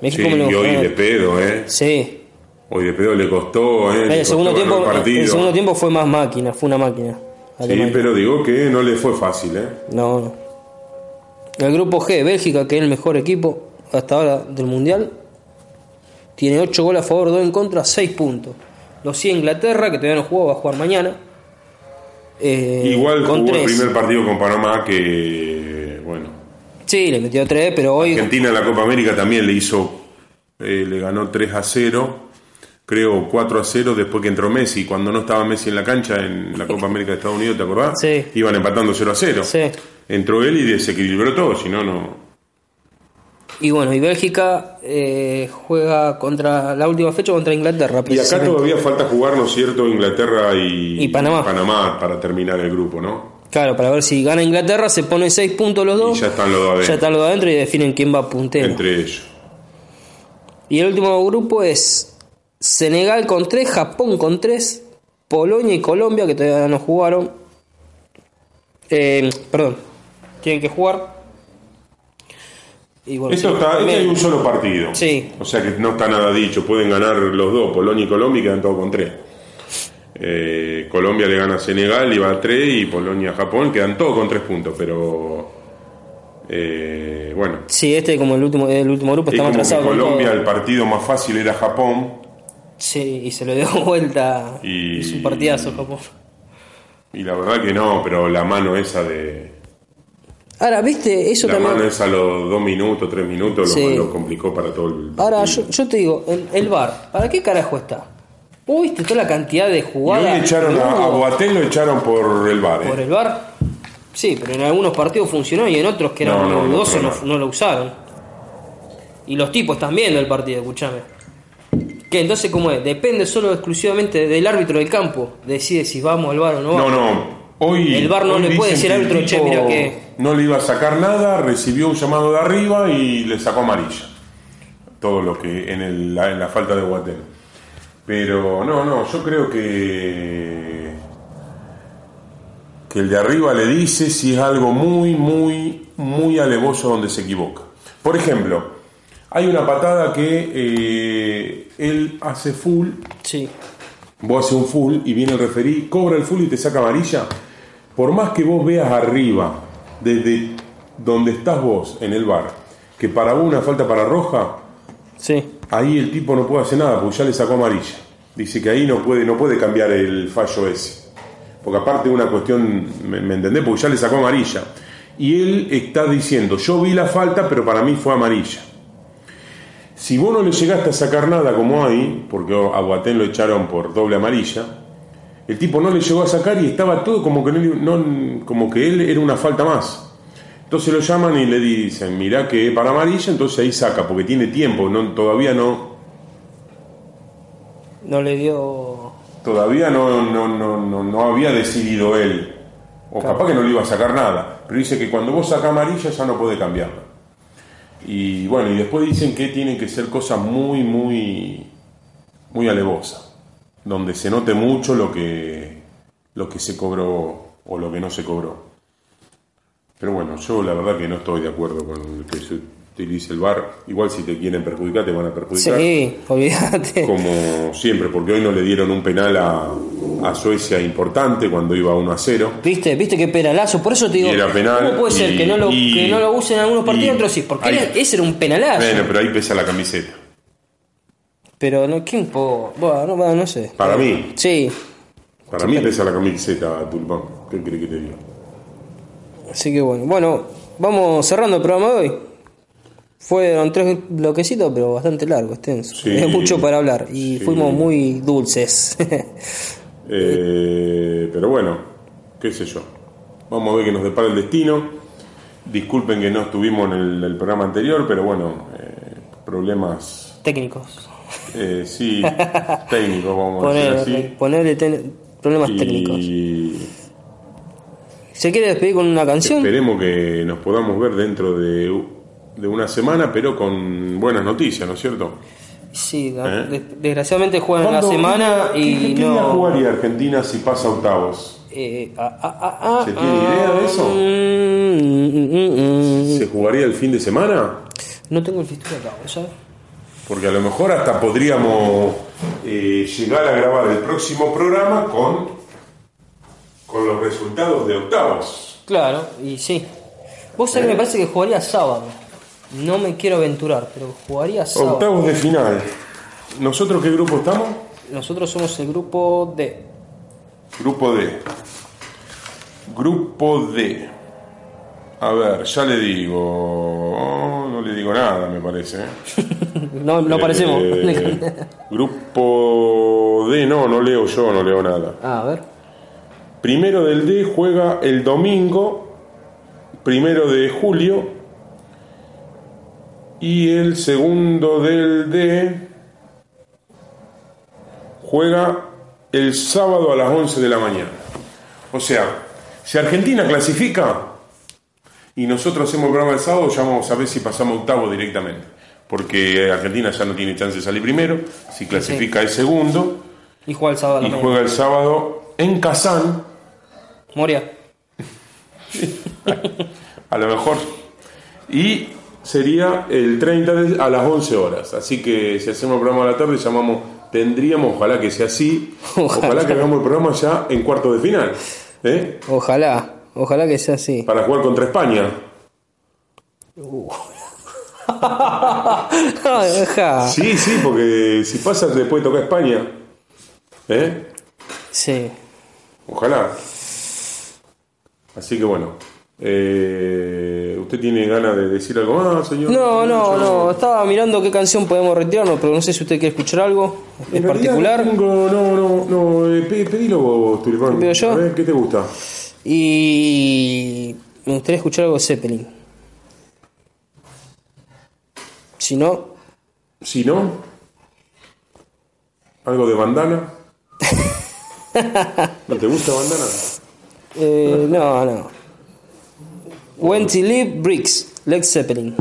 S2: Sí,
S1: México me lo
S2: y hoy de pedo, ¿eh?
S1: Sí,
S2: Hoy de pedo le costó, ¿eh? Le
S1: el segundo,
S2: costó
S1: tiempo,
S2: el
S1: segundo tiempo fue más máquina, fue una máquina.
S2: Sí, pero digo que no le fue fácil, ¿eh?
S1: No, no. El grupo G, Bélgica, que es el mejor equipo hasta ahora del Mundial, tiene 8 goles a favor, 2 en contra, 6 puntos. Lo sigue Inglaterra, que todavía no jugó, va a jugar mañana. Eh,
S2: Igual
S1: con
S2: jugó el primer partido con Panamá que,
S1: Sí, le metió 3, pero hoy
S2: Argentina en la Copa América también le hizo, eh, le ganó 3 a 0, creo 4 a 0 después que entró Messi. Cuando no estaba Messi en la cancha en la Copa América de Estados Unidos, ¿te acordás?
S1: Sí.
S2: Iban empatando 0 a 0.
S1: Sí.
S2: Entró él y desequilibró todo, si no, no.
S1: Y bueno, y Bélgica eh, juega contra la última fecha contra Inglaterra.
S2: Y acá todavía falta jugar, ¿no es cierto?, Inglaterra y,
S1: Y Panamá.
S2: Panamá para terminar el grupo, ¿no?
S1: Claro, para ver si gana Inglaterra, se pone 6 puntos los dos.
S2: Y ya están los dos adentro.
S1: Ya están los de adentro y definen quién va puntero.
S2: Entre ellos.
S1: Y el último grupo es Senegal con 3, Japón con 3, Polonia y Colombia, que todavía no jugaron. Eh, perdón, tienen que jugar. Y bueno,
S2: Esto
S1: sí,
S2: está, este hay un solo partido.
S1: Sí.
S2: O sea que no está nada dicho. Pueden ganar los dos, Polonia y Colombia, y quedan todos con tres. Eh, Colombia le gana a Senegal y va a tres, y Polonia a Japón, quedan todos con tres puntos. Pero eh, bueno,
S1: Sí, este como el último, el último grupo
S2: es que
S1: atrasado
S2: Colombia
S1: todo.
S2: el partido más fácil era Japón.
S1: Sí, y se lo dio vuelta.
S2: Y-
S1: Es un partidazo Japón.
S2: Y la verdad que no, pero la mano esa de.
S1: Ahora, viste, eso
S2: la
S1: también.
S2: mano esa a los dos minutos, tres minutos, lo-
S1: Sí.
S2: lo, complicó para todo el.
S1: Ahora, yo, yo te digo, el, el bar, ¿para qué carajo está? ¿Vos viste toda la cantidad de
S2: Y
S1: jugadas?
S2: hoy echaron a, a Boateng lo echaron por el bar. ¿eh?
S1: por el bar? Sí, pero en algunos partidos funcionó y en otros que eran
S2: No,
S1: dudosos no, lo usaron. Y los tipos están viendo el partido, escuchame. Que entonces, ¿cómo es? Depende solo exclusivamente del árbitro del campo. Decide si vamos al bar o no
S2: No,
S1: vamos.
S2: no. Hoy,
S1: El VAR no le puede decir al árbitro, "Che, mira que-".
S2: No le iba a sacar nada, recibió un llamado de arriba y le sacó amarilla. Todo lo que en, el- la, en la falta de Guatén. Pero no, no, yo creo que. que el de arriba le dice si es algo muy, muy, muy alevoso donde se equivoca. Por ejemplo, hay una patada que eh, él hace full
S1: Sí.
S2: vos haces un full y viene el referí, cobra el full y te saca amarilla, por más que vos veas arriba, desde donde estás vos en el bar, que para vos una falta para roja,
S1: Sí.
S2: Ahí el tipo no puede hacer nada porque ya le sacó amarilla. Dice que ahí no puede, no puede cambiar el fallo ese. Porque aparte es una cuestión, ¿me, me entendés? Porque ya le sacó amarilla. Y él está diciendo, yo vi la falta, pero para mí fue amarilla. Si vos no le llegaste a sacar nada como hay, porque a Guatén lo echaron por doble amarilla, el tipo no le llegó a sacar y estaba todo como que, no- como que él era una falta más. Entonces lo llaman y le dicen, mirá que para amarilla, entonces ahí saca, porque tiene tiempo, no, todavía no,
S1: No le dio.
S2: todavía no, no, no, no, no había decidido él. O capaz que no le iba a sacar nada. Pero dice que cuando vos sacás amarilla ya no puede cambiarla. Y bueno, y después dicen que tienen que ser cosas muy, muy, muy alevosas. Donde se note mucho lo que, lo que se cobró o lo que no se cobró. Pero bueno, yo la verdad que no estoy de acuerdo con que se utilice el bar. Igual si te quieren perjudicar, te van a perjudicar
S1: Sí, olvídate.
S2: como siempre, porque hoy no le dieron un penal a, a Suecia importante cuando iba 1 a 0.
S1: ¿Viste? ¿Viste qué penalazo? Por eso te digo,
S2: penal,
S1: ¿cómo puede ser
S2: y-
S1: que no lo,
S2: y-
S1: que no lo usen en algunos partidos
S2: y-
S1: otros sí? Porque
S2: ahí-
S1: ese era un penalazo.
S2: Bueno, pero ahí pesa la camiseta.
S1: Pero no, ¿quién po? Bueno, no, bueno, no sé.
S2: Para mí,
S1: Sí,
S2: para mí pesa la camiseta, Tulpán. ¿Qué crees que te diga?
S1: Así que bueno. Bueno, vamos cerrando el programa de hoy. Fueron tres bloquecitos, pero bastante largo, extenso.
S2: Sí.
S1: Es mucho para hablar y
S2: Sí.
S1: fuimos muy dulces.
S2: Eh, pero bueno, qué sé yo. Vamos a ver qué nos depara el destino. Disculpen que no estuvimos en el, el programa anterior, pero bueno, eh, problemas,
S1: Técnicos.
S2: eh, sí, técnicos, vamos a
S1: Poner,
S2: decir así.
S1: ponerle problemas técnicos. ¿Se quiere despedir con una canción?
S2: esperemos que nos podamos ver dentro de, de una semana, pero con buenas noticias, ¿no es cierto?
S1: Sí, la-
S2: ¿Eh?
S1: des- desgraciadamente juegan la
S2: ¿Cuándo-
S1: semana
S2: qué-
S1: y
S2: qué,
S1: no.
S2: jugaría Argentina si pasa octavos?
S1: Eh, ah, ah, ah,
S2: ¿Se tiene idea de eso?
S1: mm, mm, mm,
S2: ¿Se jugaría el fin de semana?
S1: No tengo el fixture acá, ¿sabes?
S2: Porque a lo mejor hasta podríamos eh, llegar a grabar el próximo programa con, con los resultados de octavos.
S1: Claro, y sí. Vos sabés que me parece que jugaría sábado. No me quiero aventurar, pero jugaría sábado.
S2: Octavos de final. ¿Nosotros qué grupo estamos?
S1: Nosotros somos el grupo D.
S2: Grupo D. Grupo D. A ver, ya le digo. no le digo nada, me parece. ¿eh?
S1: No, no aparecemos.
S2: Eh, grupo D, no, no leo yo, no leo nada.
S1: Ah, a ver.
S2: Primero del D juega el domingo, primero de julio, y el segundo del D juega el sábado a las 11 de la mañana. O sea, si Argentina clasifica y nosotros hacemos el programa el sábado, ya vamos a ver si pasamos octavo directamente. Porque Argentina ya no tiene chance de salir primero, si clasifica es segundo,
S1: Y juega el sábado. a la
S2: y
S1: mañana.
S2: juega el sábado en Kazán,
S1: Moria.
S2: a lo mejor. Y sería el 30 de- a las 11 horas. Así que si hacemos el programa a la tarde, llamamos, tendríamos, ojalá que sea así,
S1: Ojalá.
S2: ojalá, que hagamos el programa ya en cuarto de final. ¿eh?
S1: Ojalá, ojalá que sea así.
S2: Para jugar contra España.
S1: Ajá.
S2: Sí, sí, porque si pasa después toca España. ¿eh?
S1: Sí.
S2: Ojalá. Así que bueno. eh, ¿Usted tiene ganas de decir algo más, señor?
S1: No, no, no. Estaba mirando qué canción podemos retirarnos, pero no sé si usted quiere escuchar algo en, particular.
S2: tengo- no, no, no. eh, pe- pedilo vos, Tulipán.
S1: ¿Pido yo?
S2: A ver, ¿qué te gusta?
S1: Y me gustaría escuchar algo de Zeppelin. Si no,
S2: Si no, ¿Algo de bandana? ¿No te gusta bandana?
S1: Eh, no, no. When to Live Bricks, Led Zeppelin.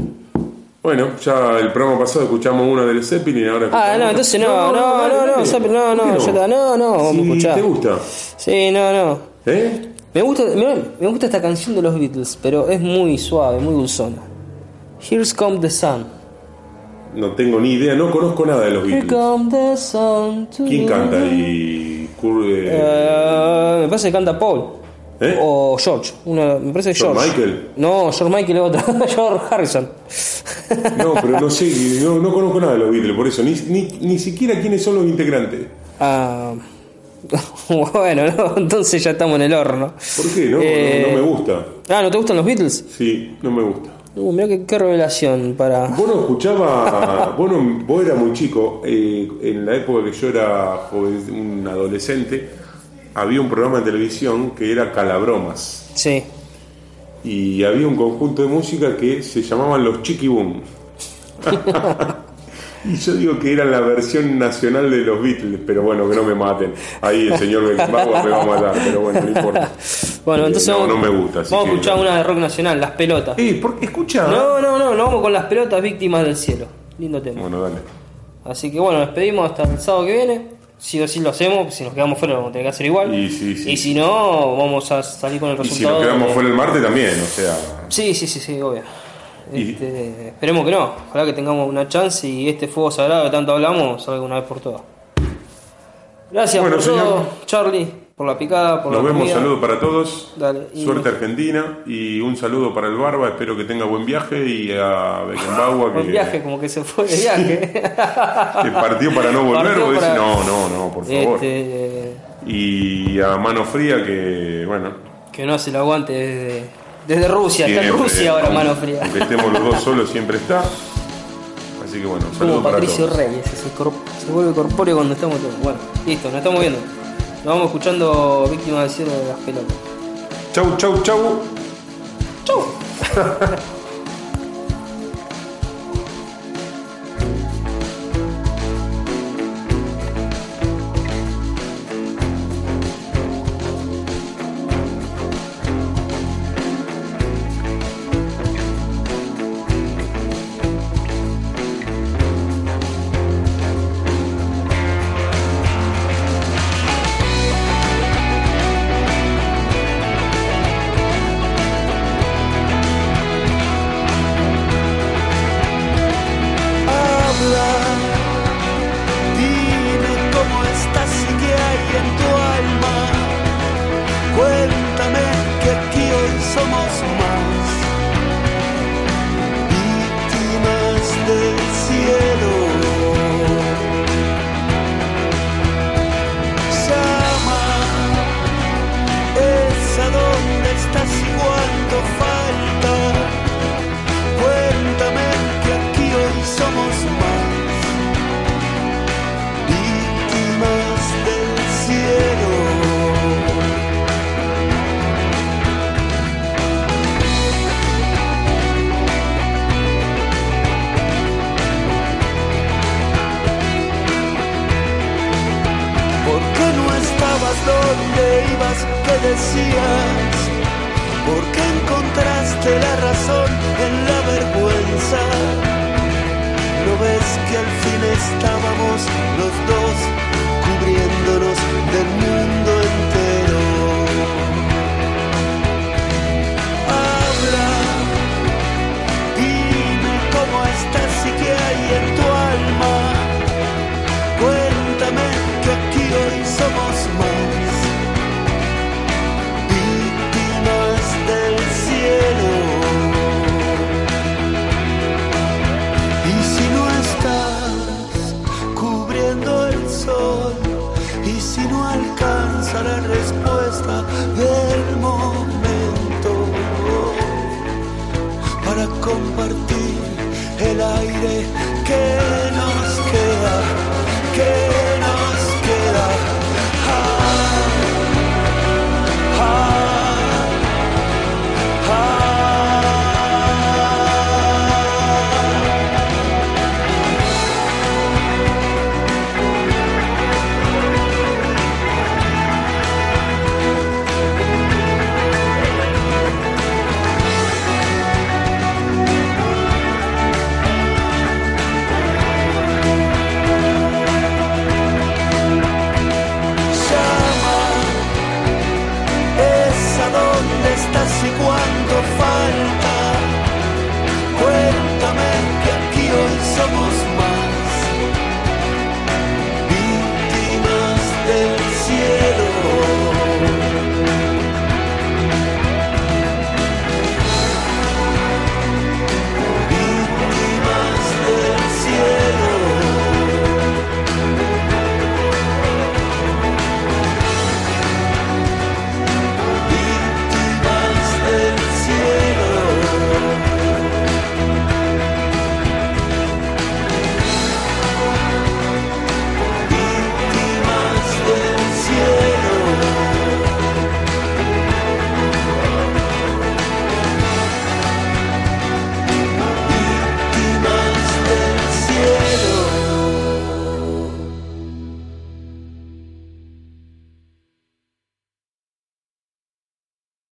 S2: Bueno, ya el programa pasado escuchamos una del Zeppelin, ahora
S1: Ah, no, entonces no, no, no, no, no, no,
S2: ¿Por qué
S1: ya está, no, no, vamos a
S2: Si
S1: escuchar.
S2: te gusta.
S1: Sí, no, no.
S2: ¿Eh?
S1: Me gusta, me, me gusta esta canción de los Beatles, pero es muy suave, muy dulzona. Here's Come the Sun.
S2: No tengo ni idea, no conozco nada de los
S1: Here
S2: Beatles.
S1: come the sun to
S2: ¿Quién canta? Y Kurt, eh,
S1: Eh, me parece que canta Paul.
S2: ¿Eh?
S1: O George. Una, me parece
S2: George
S1: George.
S2: Michael?
S1: No, George Michael es otro. George Harrison.
S2: No, pero no sé, no, no conozco nada de los Beatles, por eso, ni, ni, ni siquiera quiénes son los integrantes.
S1: Ah, bueno, no, entonces ya estamos en el horno.
S2: ¿Por qué? No,
S1: Eh,
S2: no, no me gusta.
S1: Ah, ¿no te gustan los Beatles?
S2: Sí, no me gusta.
S1: Uh, mira qué, qué revelación para.
S2: Vos no escuchaba, vos, no- vos eras muy chico, eh, en la época que yo era joven, un adolescente, había un programa de televisión que era Calabromas.
S1: Sí.
S2: Y había un conjunto de música que se llamaban los Chiqui Boom. y yo digo que era la versión nacional de los Beatles, pero bueno, que no me maten. Ahí el señor Beckenbauer me va a matar, pero bueno, no importa.
S1: Bueno, entonces
S2: no, me gusta.
S1: vamos a escuchar una de rock nacional, Las Pelotas.
S2: Eh, ¿por qué escucha?
S1: No, no, no, no vamos con Las Pelotas Víctimas del Cielo. Lindo tema.
S2: Bueno, dale.
S1: Así que bueno, nos despedimos hasta el sábado que viene. Si o si lo hacemos, si nos quedamos fuera lo vamos a tener que hacer igual.
S2: Y, sí, sí.
S1: Y si no, vamos a salir con el
S2: Y si
S1: resultado.
S2: nos quedamos
S1: de-
S2: fuera el martes también, o sea.
S1: Sí, sí, sí, sí, obvio. Este, esperemos que no. Ojalá que tengamos una chance y este fuego sagrado que tanto hablamos salga una vez por todas. Gracias
S2: Bueno,
S1: por
S2: señor.
S1: todo, Charlie, por la picada, por
S2: Nos
S1: la
S2: vemos,
S1: comida.
S2: saludos para todos.
S1: Dale, y-
S2: Suerte Argentina y un saludo para el Barba. Espero que tenga buen viaje y a Beckenbauer que,
S1: Buen viaje, como que se fue de viaje.
S2: que partió para no volver. Vos
S1: para-
S2: no, no, no, por favor.
S1: Este,
S2: Y a Mano Fría que, bueno,
S1: que no hace el aguante desde, desde Rusia, está en Rusia ahora, mano fría.
S2: Aunque estemos los dos solos, siempre está. Así que bueno,
S1: Como
S2: saludos para
S1: Patricio
S2: todos.
S1: Reyes, se, cor- se vuelve corpóreo cuando estamos todos. Bueno, listo, nos estamos viendo. Nos vamos escuchando Víctimas del Cielo de las Pelotas.
S2: Chau, chau, chau.
S1: Chau.